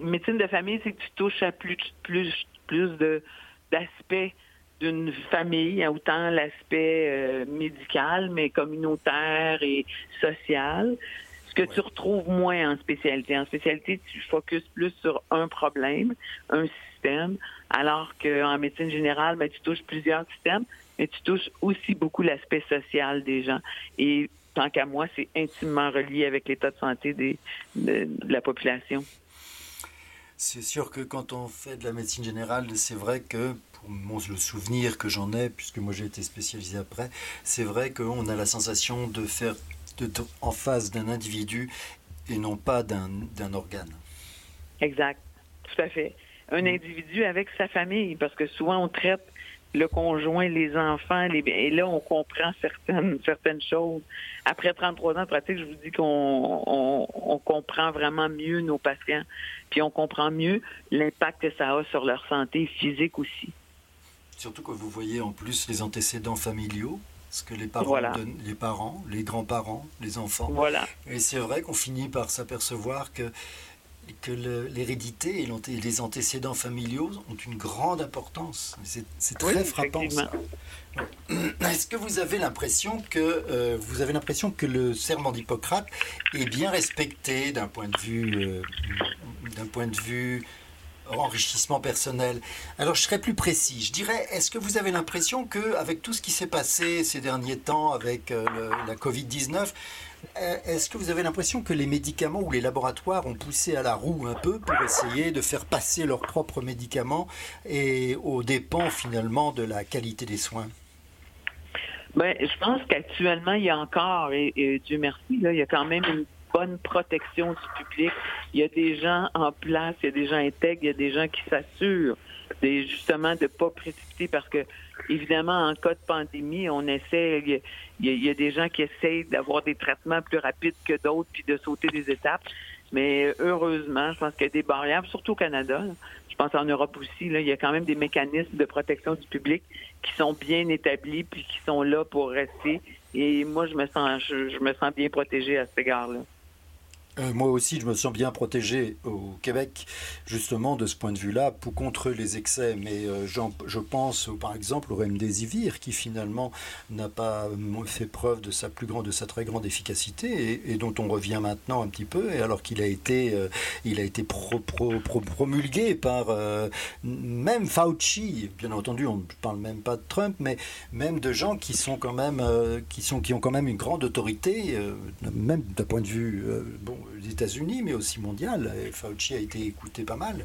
médecine de famille, c'est que tu touches à plus, plus, plus de, d'aspects d'une famille, autant l'aspect euh, médical, mais communautaire et social. Que tu retrouves moins en spécialité. En spécialité, tu focuses plus sur un problème, un système, alors qu'en médecine générale, ben, tu touches plusieurs systèmes, mais tu touches aussi beaucoup l'aspect social des gens. Et tant qu'à moi, c'est intimement relié avec l'état de santé des, de, la population. C'est sûr que quand on fait de la médecine générale, c'est vrai que, pour mon, le souvenir que j'en ai, puisque moi j'ai été spécialisé après, c'est vrai qu'on a la sensation de faire en face d'un individu et non pas d'un organe. Exact, tout à fait un mm. individu avec sa famille, parce que souvent on traite le conjoint, les enfants, les... et là on comprend certaines certaines choses. Après 33 ans de pratique, je vous dis qu'on on, comprend vraiment mieux nos patients, puis on comprend mieux l'impact que ça a sur leur santé physique aussi. Surtout que vous voyez en plus les antécédents familiaux, ce que les parents, les parents, les grands-parents, les enfants. Voilà. Et c'est vrai qu'on finit par s'apercevoir que que l'hérédité et les antécédents familiaux ont une grande importance. C'est très frappant. Est-ce que vous avez l'impression que euh, vous avez l'impression que le serment d'Hippocrate est bien respecté d'un point de vue euh, d'un point de vue enrichissement personnel. Alors je serais plus précis. Je dirais, est-ce que vous avez l'impression que avec tout ce qui s'est passé ces derniers temps avec euh, la Covid-19, euh, est-ce que vous avez l'impression que les médicaments ou les laboratoires ont poussé à la roue un peu pour essayer de faire passer leurs propres médicaments et aux dépens finalement de la qualité des soins? Ben, je pense qu'actuellement, il y a encore, et, Dieu merci, il y a quand même une bonne protection du public. Il y a des gens en place, il y a des gens intègres, il y a des gens qui s'assurent justement de ne pas précipiter parce que évidemment en cas de pandémie on essaie il y, a, des gens qui essayent d'avoir des traitements plus rapides que d'autres puis de sauter des étapes. Mais heureusement je pense qu'il y a des barrières surtout au Canada je pense en Europe aussi il y a quand même des mécanismes de protection du public qui sont bien établis puis qui sont là pour rester. Et moi je me sens je, me sens bien protégé à cet égard là Euh, moi aussi, je me sens bien protégé au Québec, justement, de ce point de vue-là, pour contre les excès. Mais euh, je pense, par exemple, au remdesivir, qui finalement n'a pas fait preuve de sa plus de sa très grande efficacité, et, dont on revient maintenant un petit peu, et alors qu'il a été, euh, a été promulgué par même Fauci. Bien entendu, on ne parle même pas de Trump, mais même de gens qui sont quand même, ont quand même une grande autorité, même d'un point de vue, des États-Unis, mais aussi mondial. Fauci a été écouté pas mal,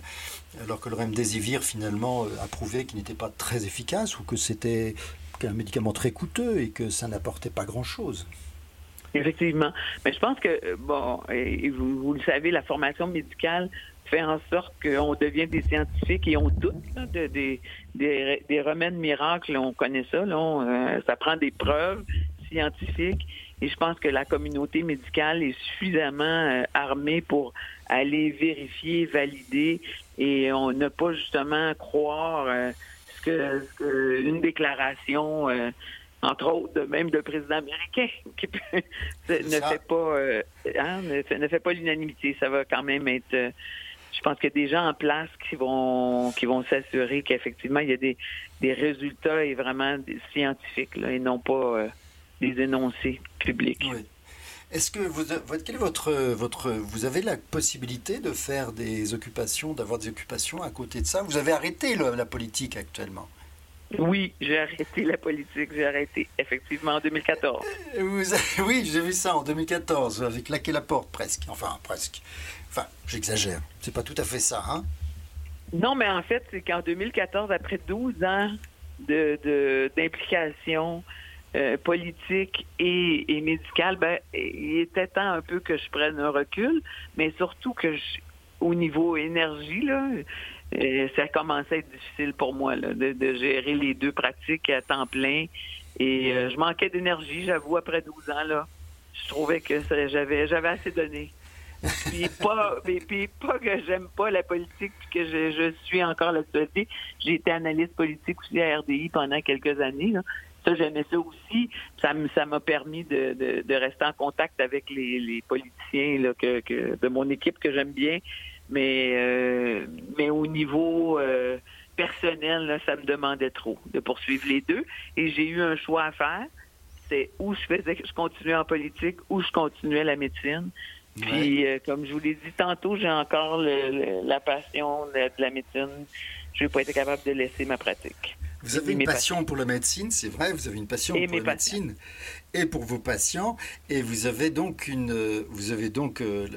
alors que le remdesivir finalement a prouvé qu'il n'était pas très efficace ou que c'était un médicament très coûteux et que ça n'apportait pas grand-chose. Effectivement. Mais je pense que, bon, et vous, le savez, la formation médicale fait en sorte qu'on devient des scientifiques et on doute de, des, remèdes miracles. On connaît ça. Là, euh, ça prend des preuves scientifiques. Et je pense que la communauté médicale est suffisamment euh, armée pour aller vérifier, valider, et on n'a pas justement croire euh, ce, que, une déclaration, euh, entre autres, même de président américain, qui ne fait pas hein, ne, fait pas l'unanimité. Ça va quand même être je pense qu'il y a des gens en place qui vont qui vont s'assurer qu'effectivement il y a des, des résultats et vraiment scientifiques là, et non pas des énoncés publics. Est-ce que vous, quel est votre, votre, vous avez la possibilité de faire des occupations, d'avoir des occupations à côté de ça? Vous avez arrêté la politique actuellement? Oui, j'ai arrêté la politique. J'ai arrêté effectivement en 2014. Vous oui, j'ai vu ça en 2014. Vous avez claqué la porte presque. Enfin, presque. Enfin, j'exagère. C'est pas tout à fait ça, hein? Non, mais en fait, c'est qu'en 2014, après 12 ans d'implication, euh, politique et, médicale, ben, il était temps un peu que je prenne un recul, mais surtout que au niveau énergie, là, euh, ça commençait à être difficile pour moi là, de, gérer les deux pratiques à temps plein. Et euh, je manquais d'énergie, j'avoue, après 12 ans. Là, je trouvais que j'avais assez donné. puis pas, puis, pas que j'aime pas la politique, puis que je, je suis encore l'actualité. J'ai été analyste politique aussi à RDI pendant quelques années. Là. Ça, j'aimais ça aussi. Ça, ça m'a permis de, de, rester en contact avec les, les politiciens là, que, que, de mon équipe que j'aime bien. Mais, euh, mais au niveau euh, personnel, là, ça me demandait trop de poursuivre les deux. Et j'ai eu un choix à faire. C'est où je faisais, je continuais en politique, où je continuais la médecine. Puis, euh, comme je vous l'ai dit tantôt, j'ai encore la passion de, la médecine. Je n'ai pas été capable de laisser ma pratique. Vous avez une passion pour la médecine, c'est vrai, vous avez une passion pour la médecine et pour vos patients, et vous avez donc une, vous avez donc euh,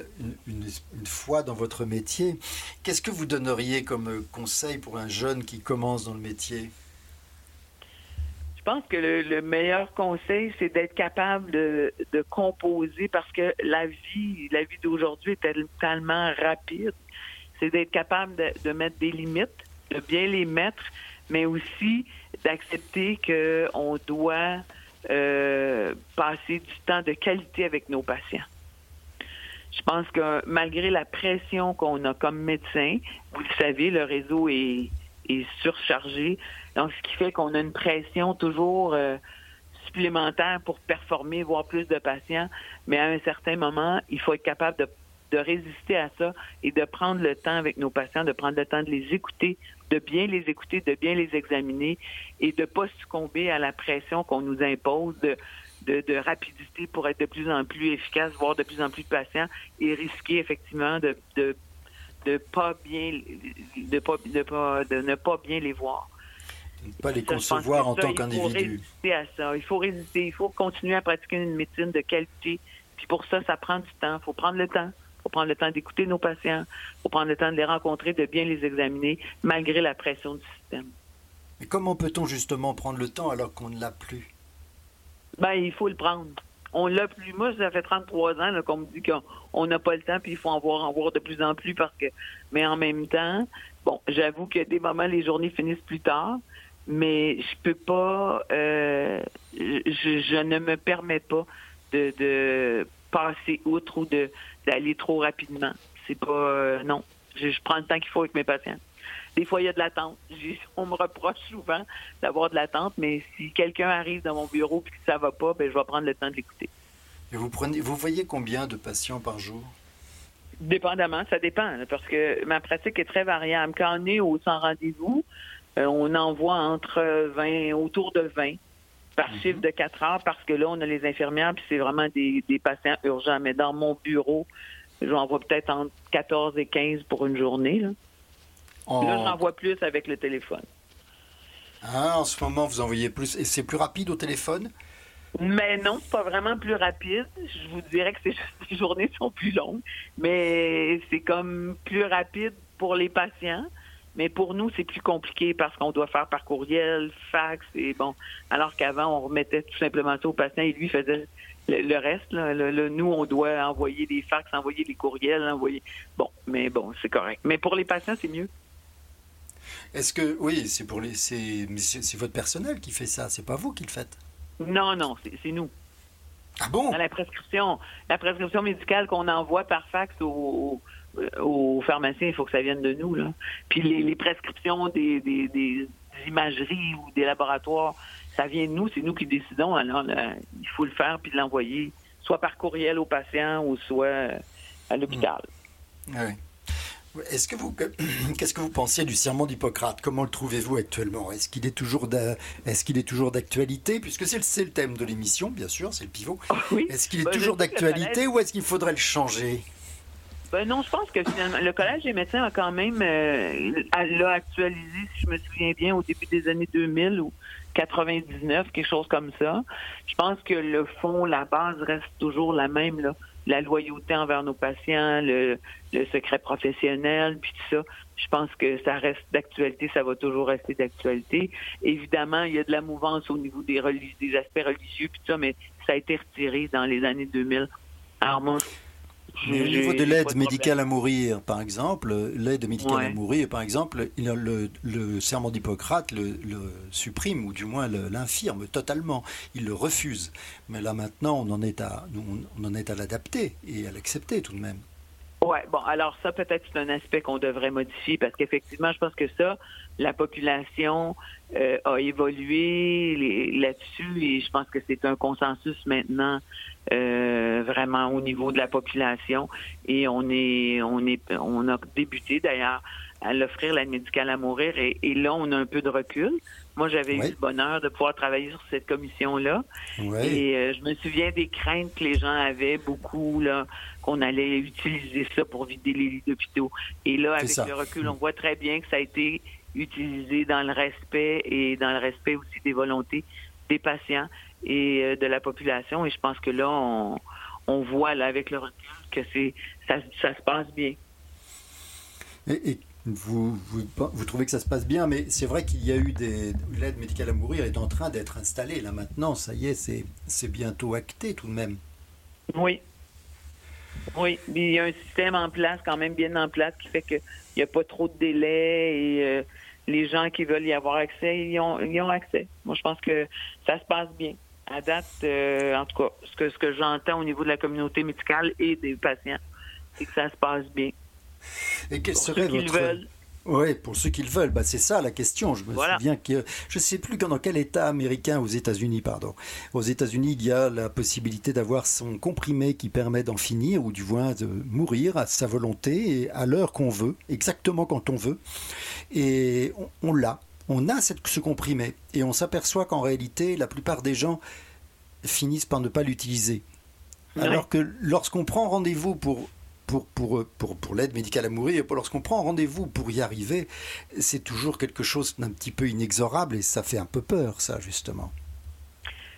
une, foi dans votre métier. Qu'est-ce que vous donneriez comme conseil pour un jeune qui commence dans le métier? Je pense que le, meilleur conseil, c'est d'être capable de, composer parce que la vie, la vie d'aujourd'hui est tellement rapide. C'est d'être capable de mettre des limites, de bien les mettre mais aussi d'accepter qu'on doit euh, passer du temps de qualité avec nos patients. Je pense que malgré la pression qu'on a comme médecin, vous le savez, le réseau est, surchargé. Donc, ce qui fait qu'on a une pression toujours euh, supplémentaire pour performer, voir plus de patients. Mais à un certain moment, il faut être capable de de résister à ça et de prendre le temps avec nos patients, de prendre le temps de les écouter, de bien les écouter, de bien les examiner et de pas succomber à la pression qu'on nous impose de, de, rapidité pour être de plus en plus efficace, voire de plus en plus patient et risquer effectivement de, de, de pas bien de pas de pas de ne pas bien les voir. Ne pas les concevoir en tant qu'individu. Il faut résister à ça. Il faut résister. Il faut continuer à pratiquer une médecine de qualité. Puis pour ça, ça prend du temps. Il faut prendre le temps faut prendre le temps d'écouter nos patients, il faut prendre le temps de les rencontrer, de bien les examiner, malgré la pression du système. Mais comment peut-on justement prendre le temps alors qu'on ne l'a plus? Ben, il faut le prendre. On l'a plus. Moi, ça fait 33 ans qu'on me dit qu'on n'a pas le temps, puis il faut en voir, en voir de plus en plus parce que. Mais en même temps, bon, j'avoue que des moments, les journées finissent plus tard, mais je peux pas. Euh, je, ne me permets pas de, de passer outre ou de d'aller trop rapidement. C'est pas euh, non. Je, prends le temps qu'il faut avec mes patients. Des fois, il y a de l'attente. On me reproche souvent d'avoir de l'attente, mais si quelqu'un arrive dans mon bureau et que ça va pas, ben, je vais prendre le temps de l'écouter. Et vous prenez, vous voyez combien de patients par jour? Dépendamment, ça dépend, parce que ma pratique est très variable. Quand on est au sans rendez-vous, euh, on envoie entre 20, autour de 20 par mhm. chiffre de 4 heures, parce que là, on a les infirmières, puis c'est vraiment des, patients urgents. Mais dans mon bureau, j'envoie peut-être entre 14 et 15 pour une journée. Là, là j'envoie plus avec le téléphone. Ah, en ce moment, vous envoyez plus. Et c'est plus rapide au téléphone? Mais non, pas vraiment plus rapide. Je vous dirais que les journées sont plus longues, mais c'est comme plus rapide pour les patients. Mais pour nous, c'est plus compliqué parce qu'on doit faire par courriel, fax et bon. Alors qu'avant, on remettait tout simplement ça au patient et lui faisait le, reste. nous, on doit envoyer des fax, envoyer des courriels, envoyer. Bon, mais bon, c'est correct. Mais pour les patients, c'est mieux. Est-ce que oui, c'est pour les, c'est, c'est votre personnel qui fait ça, c'est pas vous qui le faites? Non, non, c'est nous. Ah bon? la prescription, la prescription médicale qu'on envoie par fax aux, pharmaciens, il faut que ça vienne de nous. Là. Puis les, prescriptions des, des, imageries ou des laboratoires, ça vient de nous, c'est nous qui décidons. Alors, il faut le faire puis l'envoyer, soit par courriel au patient ou soit à l'hôpital. Oui. Est-ce que vous, qu'est-ce que vous pensiez du serment d'Hippocrate? Comment le trouvez-vous actuellement? Est-ce qu'il est toujours, est-ce qu'il est toujours d'actualité? Puisque c'est le, le, thème de l'émission, bien sûr, c'est le pivot. Est-ce qu'il est, bah, toujours d'actualité ou est-ce qu'il faudrait le changer? Ben non, je pense que finalement, le Collège des médecins a quand même euh, l'a actualisé, si je me souviens bien, au début des années 2000 ou 99, quelque chose comme ça. Je pense que le fond, la base reste toujours la même. Là la loyauté envers nos patients, le, secret professionnel, puis tout ça. Je pense que ça reste d'actualité, ça va toujours rester d'actualité. Évidemment, il y a de la mouvance au niveau des, des aspects religieux, puis tout ça, mais ça a été retiré dans les années 2000. Alors au niveau de l'aide médicale à mourir, par exemple, l'aide médicale à mourir, par exemple, le, le serment d'Hippocrate le, supprime, ou du moins l'infirme totalement. Il le refuse. Mais là maintenant, on en est à, on en est à l'adapter et à l'accepter tout de même. Oui, bon, alors ça, peut-être c'est un aspect qu'on devrait modifier parce qu'effectivement, je pense que ça, la population euh, a évolué là-dessus et je pense que c'est un consensus maintenant euh, vraiment au niveau de la population et on est, on est, on a débuté d'ailleurs à l'offrir l'aide médicale à mourir et, là, on a un peu de recul. Moi, j'avais eu le bonheur de pouvoir travailler sur cette commission-là. Et euh, je me souviens des craintes que les gens avaient beaucoup, là, qu'on allait utiliser ça pour vider les lits d'hôpitaux. Et là, avec le recul, on voit très bien que ça a été utilisé dans le respect et dans le respect aussi des volontés des patients et euh, de la population. Et je pense que là, on, voit là, avec le recul que c'est ça, ça se passe bien. Et, vous, vous, trouvez que ça se passe bien, mais c'est vrai qu'il y a eu des. L'aide médicale à mourir est en train d'être installée là maintenant, ça y est, c'est bientôt acté tout de même. Oui. Oui, il y a un système en place, quand même bien en place, qui fait qu'il n'y a pas trop de délai et euh, les gens qui veulent y avoir accès, ils ont, ils ont accès. Moi, je pense que ça se passe bien. À date, euh, en tout cas, ce que, ce que j'entends au niveau de la communauté médicale et des patients, c'est que ça se passe bien. Et quel serait votre... Oui, pour ceux qui le veulent, bah, c'est ça la question. Je me souviens que je ne sais plus dans quel État américain, aux États-Unis, pardon. Aux États-Unis, il y a la possibilité d'avoir son comprimé qui permet d'en finir ou du moins de mourir à sa volonté et à l'heure qu'on veut, exactement quand on veut. Et on, l'a, on a cette, ce comprimé et on s'aperçoit qu'en réalité, la plupart des gens finissent par ne pas l'utiliser. Alors que lorsqu'on prend rendez-vous pour pour, pour, pour, pour l'aide médicale à mourir, lorsqu'on prend rendez-vous pour y arriver, c'est toujours quelque chose d'un petit peu inexorable et ça fait un peu peur, ça, justement.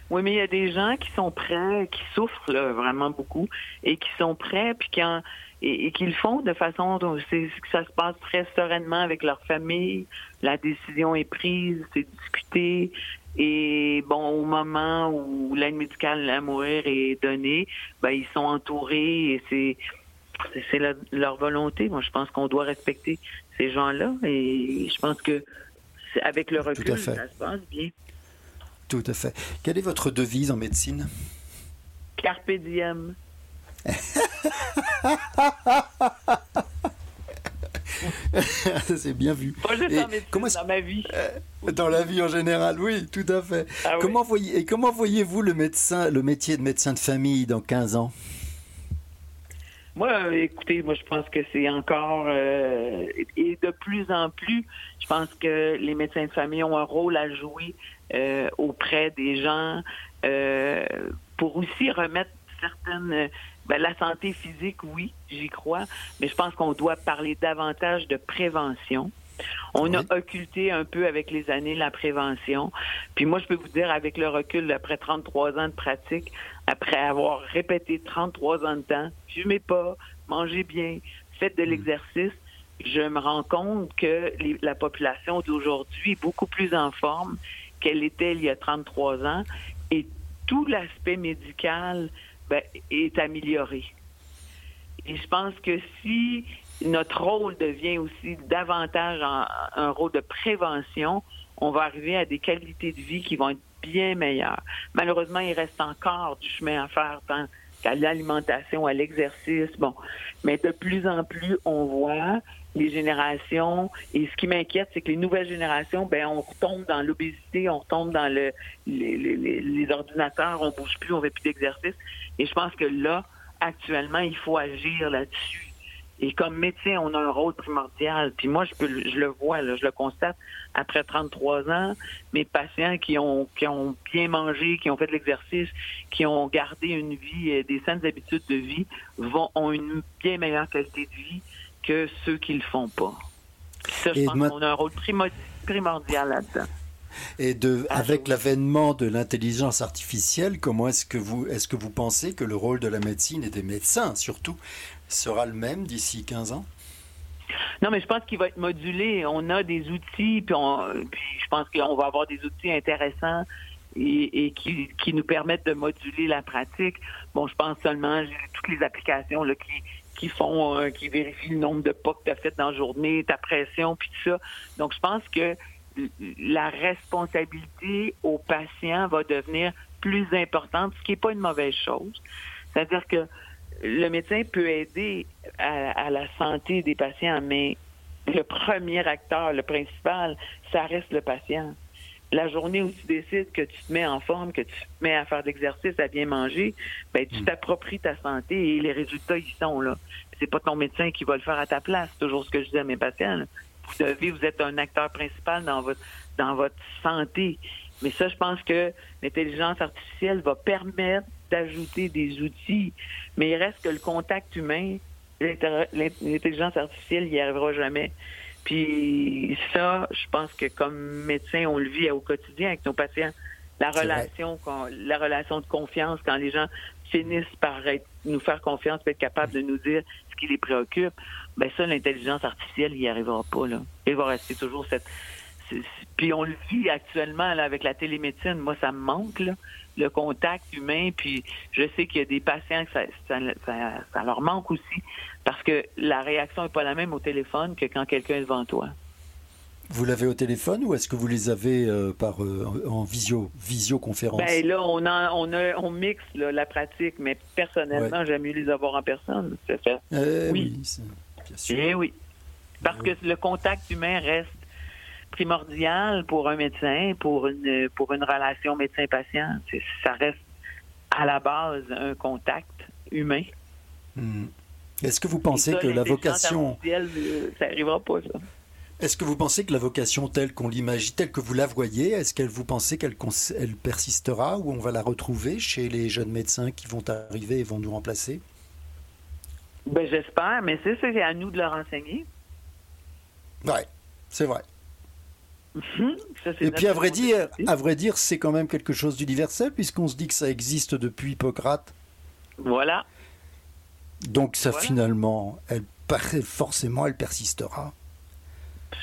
Oui, mais il y a des gens qui sont prêts, qui souffrent vraiment beaucoup et qui sont prêts, puis qui et, qui le font de façon que ça se passe très sereinement avec leur famille. La décision est prise, c'est discuté. Et bon, au moment où l'aide médicale à mourir est donnée, ben, ils sont entourés et c'est c'est leur volonté. Moi, je pense qu'on doit respecter ces gens-là et je pense que avec le recul, ça se passe bien. Tout à fait. Quelle est votre devise en médecine? Carpe diem. c'est bien vu. Pas juste en médecine, comment dans ma vie. Euh, dans la vie en général, oui, tout à fait. Ah comment voyez, et comment voyez-vous le médecin, le métier de médecin de famille dans 15 ans? Moi, écoutez, moi je pense que c'est encore euh, et de plus en plus, je pense que les médecins de famille ont un rôle à jouer euh, auprès des gens euh, pour aussi remettre certaines ben, la santé physique, oui, j'y crois, mais je pense qu'on doit parler davantage de prévention. On a occulté un peu avec les années la prévention. Puis moi, je peux vous dire, avec le recul, après 33 ans de pratique, après avoir répété 33 ans de temps, fumez pas, mangez bien, faites de mm. l'exercice, je me rends compte que la population d'aujourd'hui est beaucoup plus en forme qu'elle était il y a 33 ans et tout l'aspect médical ben, est amélioré. Et je pense que si notre rôle devient aussi davantage un rôle de prévention, on va arriver à des qualités de vie qui vont être bien meilleures. Malheureusement, il reste encore du chemin à faire tant qu'à l'alimentation, à l'exercice. Bon, mais de plus en plus, on voit les générations. Et ce qui m'inquiète, c'est que les nouvelles générations, ben, on retombe dans l'obésité, on retombe dans le, les, les, les, ordinateurs, on bouge plus, on fait plus d'exercice. Et je pense que là, actuellement, il faut agir là-dessus. Et comme médecin, on a un rôle primordial. Puis moi, je, peux, je le vois, je le constate après 33 ans. Mes patients qui ont, qui ont bien mangé, qui ont fait de l'exercice, qui ont gardé une vie, euh, des saines habitudes de vie, vont, ont une bien meilleure qualité de vie que ceux qui le font pas. Ça, je pense qu'on a un rôle primordial là-dedans. Et de, avec l'avènement de l'intelligence artificielle, comment est-ce que vous, est-ce que vous pensez que le rôle de la médecine et des médecins, surtout, sera le même d'ici 15 ans? Non, mais je pense qu'il va être modulé. On a des outils, puis, je pense qu'on va avoir des outils intéressants et, qui, nous permettent de moduler la pratique. Bon, je pense seulement toutes les applications là, qui, qui font, euh, qui vérifient le nombre de pas que tu as fait dans la journée, ta pression, puis tout ça. Donc, je pense que la responsabilité au patient va devenir plus importante, ce qui n'est pas une mauvaise chose. C'est-à-dire que le médecin peut aider à, la santé des patients, mais le premier acteur, le principal, ça reste le patient. La journée où tu décides que tu te mets en forme, que tu te mets à faire de l'exercice, à bien manger, ben tu mm. t'appropries ta santé et les résultats ils sont là. C'est pas ton médecin qui va le faire à ta place. C'est toujours ce que je dis à mes patients. Vous devez, vous êtes un acteur principal dans votre dans votre santé. Mais ça, je pense que l'intelligence artificielle va permettre d'ajouter des outils, mais il reste que le contact humain, l'intelligence artificielle n'y arrivera jamais. Puis ça, je pense que comme médecin, on le vit au quotidien avec nos patients. La relation, la relation de confiance, quand les gens finissent par nous faire confiance, être capables de nous dire ce qui les préoccupe, ben ça, l'intelligence artificielle, n'y arrivera pas. Là. Il va rester toujours cette. Puis on le vit actuellement là, avec la télémédecine. Moi, ça me manque. Là le contact humain. Puis je sais qu'il y a des patients que ça, leur manque aussi parce que la réaction n'est pas la même au téléphone que quand quelqu'un est devant toi. Vous l'avez au téléphone ou est-ce que vous les avez euh, par euh, en visio visioconférence? Ben là, on on on mixe la pratique, mais personnellement, j'aime mieux les avoir en personne. Fait. Eh oui, bien sûr. Eh oui, parce que le contact humain reste primordial pour un médecin, pour une, pour une relation médecin-patient. Ça reste à la base un contact humain. Hmm. Est-ce que vous pensez que la vocation... Euh, ça n'arrivera pas, ça. Est-ce que vous pensez que la vocation telle qu'on l'imagine, telle que vous la voyez, est-ce qu'elle vous pensez qu'elle elle persistera ou on va la retrouver chez les jeunes médecins qui vont arriver et vont nous remplacer? Ben, J'espère, mais c'est à nous de leur enseigner. Ouais, c'est vrai. Mhm. Et puis à vrai dire, à vrai dire, c'est quand même quelque chose d'universel puisqu'on se dit que ça existe depuis Hippocrate. Voilà. Donc ça finalement, elle forcément, elle persistera.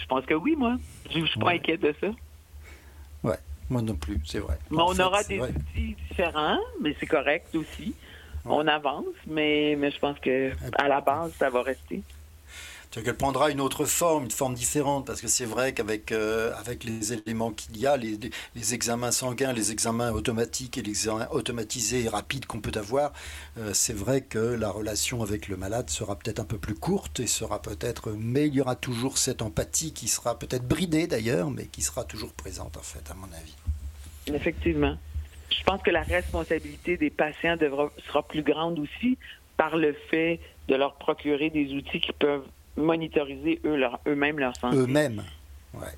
Je pense que oui, moi. Je ne suis pas inquiète de ça. Ouais, moi non plus, c'est vrai. Mais on aura des outils différents, mais c'est correct aussi. On avance, mais, mais je pense que à la base, ça va rester qu'elle prendra une autre forme, une forme différente, parce que c'est vrai qu'avec euh, avec les éléments qu'il y a, les, les, examens sanguins, les examens automatiques et les examens automatisés et rapides qu'on peut avoir, euh, c'est vrai que la relation avec le malade sera peut-être un peu plus courte et sera peut-être, mais il y aura toujours cette empathie qui sera peut-être bridée d'ailleurs, mais qui sera toujours présente en fait, à mon avis. Effectivement. Je pense que la responsabilité des patients sera plus grande aussi par le fait de leur procurer des outils qui peuvent monitoriser eux, leur, eux-mêmes leur santé. Eux-mêmes.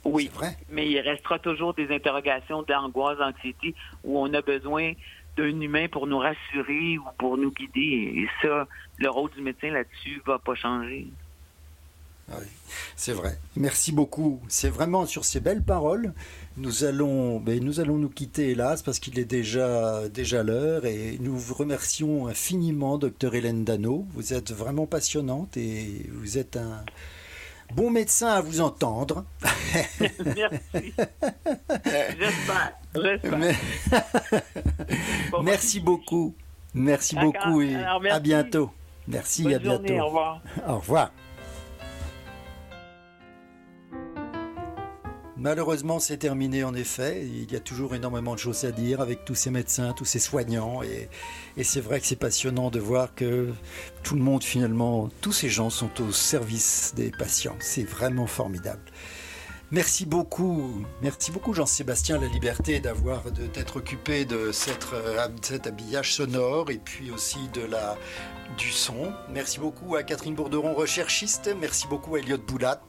oui, vrai. mais il restera toujours des interrogations d'angoisse, d'anxiété, où on a besoin d'un humain pour nous rassurer ou pour nous guider. Et ça, le rôle du médecin là-dessus va pas changer. Ah oui, c'est vrai. Merci beaucoup. C'est vraiment sur ces belles paroles. Nous allons, ben, nous allons nous quitter, hélas, parce qu'il est déjà, déjà l'heure. Et nous vous remercions infiniment, docteur Hélène Dano. Vous êtes vraiment passionnante et vous êtes un bon médecin à vous entendre. Merci. J'espère. Merci beaucoup. Merci beaucoup et à bientôt. Merci, à bientôt. au revoir. Au revoir. Malheureusement, c'est terminé en effet. Il y a toujours énormément de choses à dire avec tous ces médecins, tous ces soignants. Et, c'est vrai que c'est passionnant de voir que tout le monde, finalement, tous ces gens sont au service des patients. C'est vraiment formidable. Merci beaucoup, merci beaucoup Jean-Sébastien La Liberté d'avoir d'être occupé de euh, cet habillage sonore et puis aussi de la du son. Merci beaucoup à Catherine Bourderon, recherchiste. Merci beaucoup à Elliot Boulat,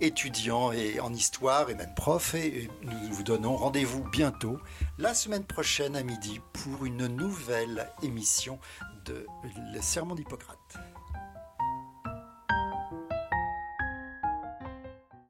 étudiant et en histoire et même prof. Et nous vous donnons rendez-vous bientôt, la semaine prochaine à midi, pour une nouvelle émission de Le Sermon d'Hippocrate.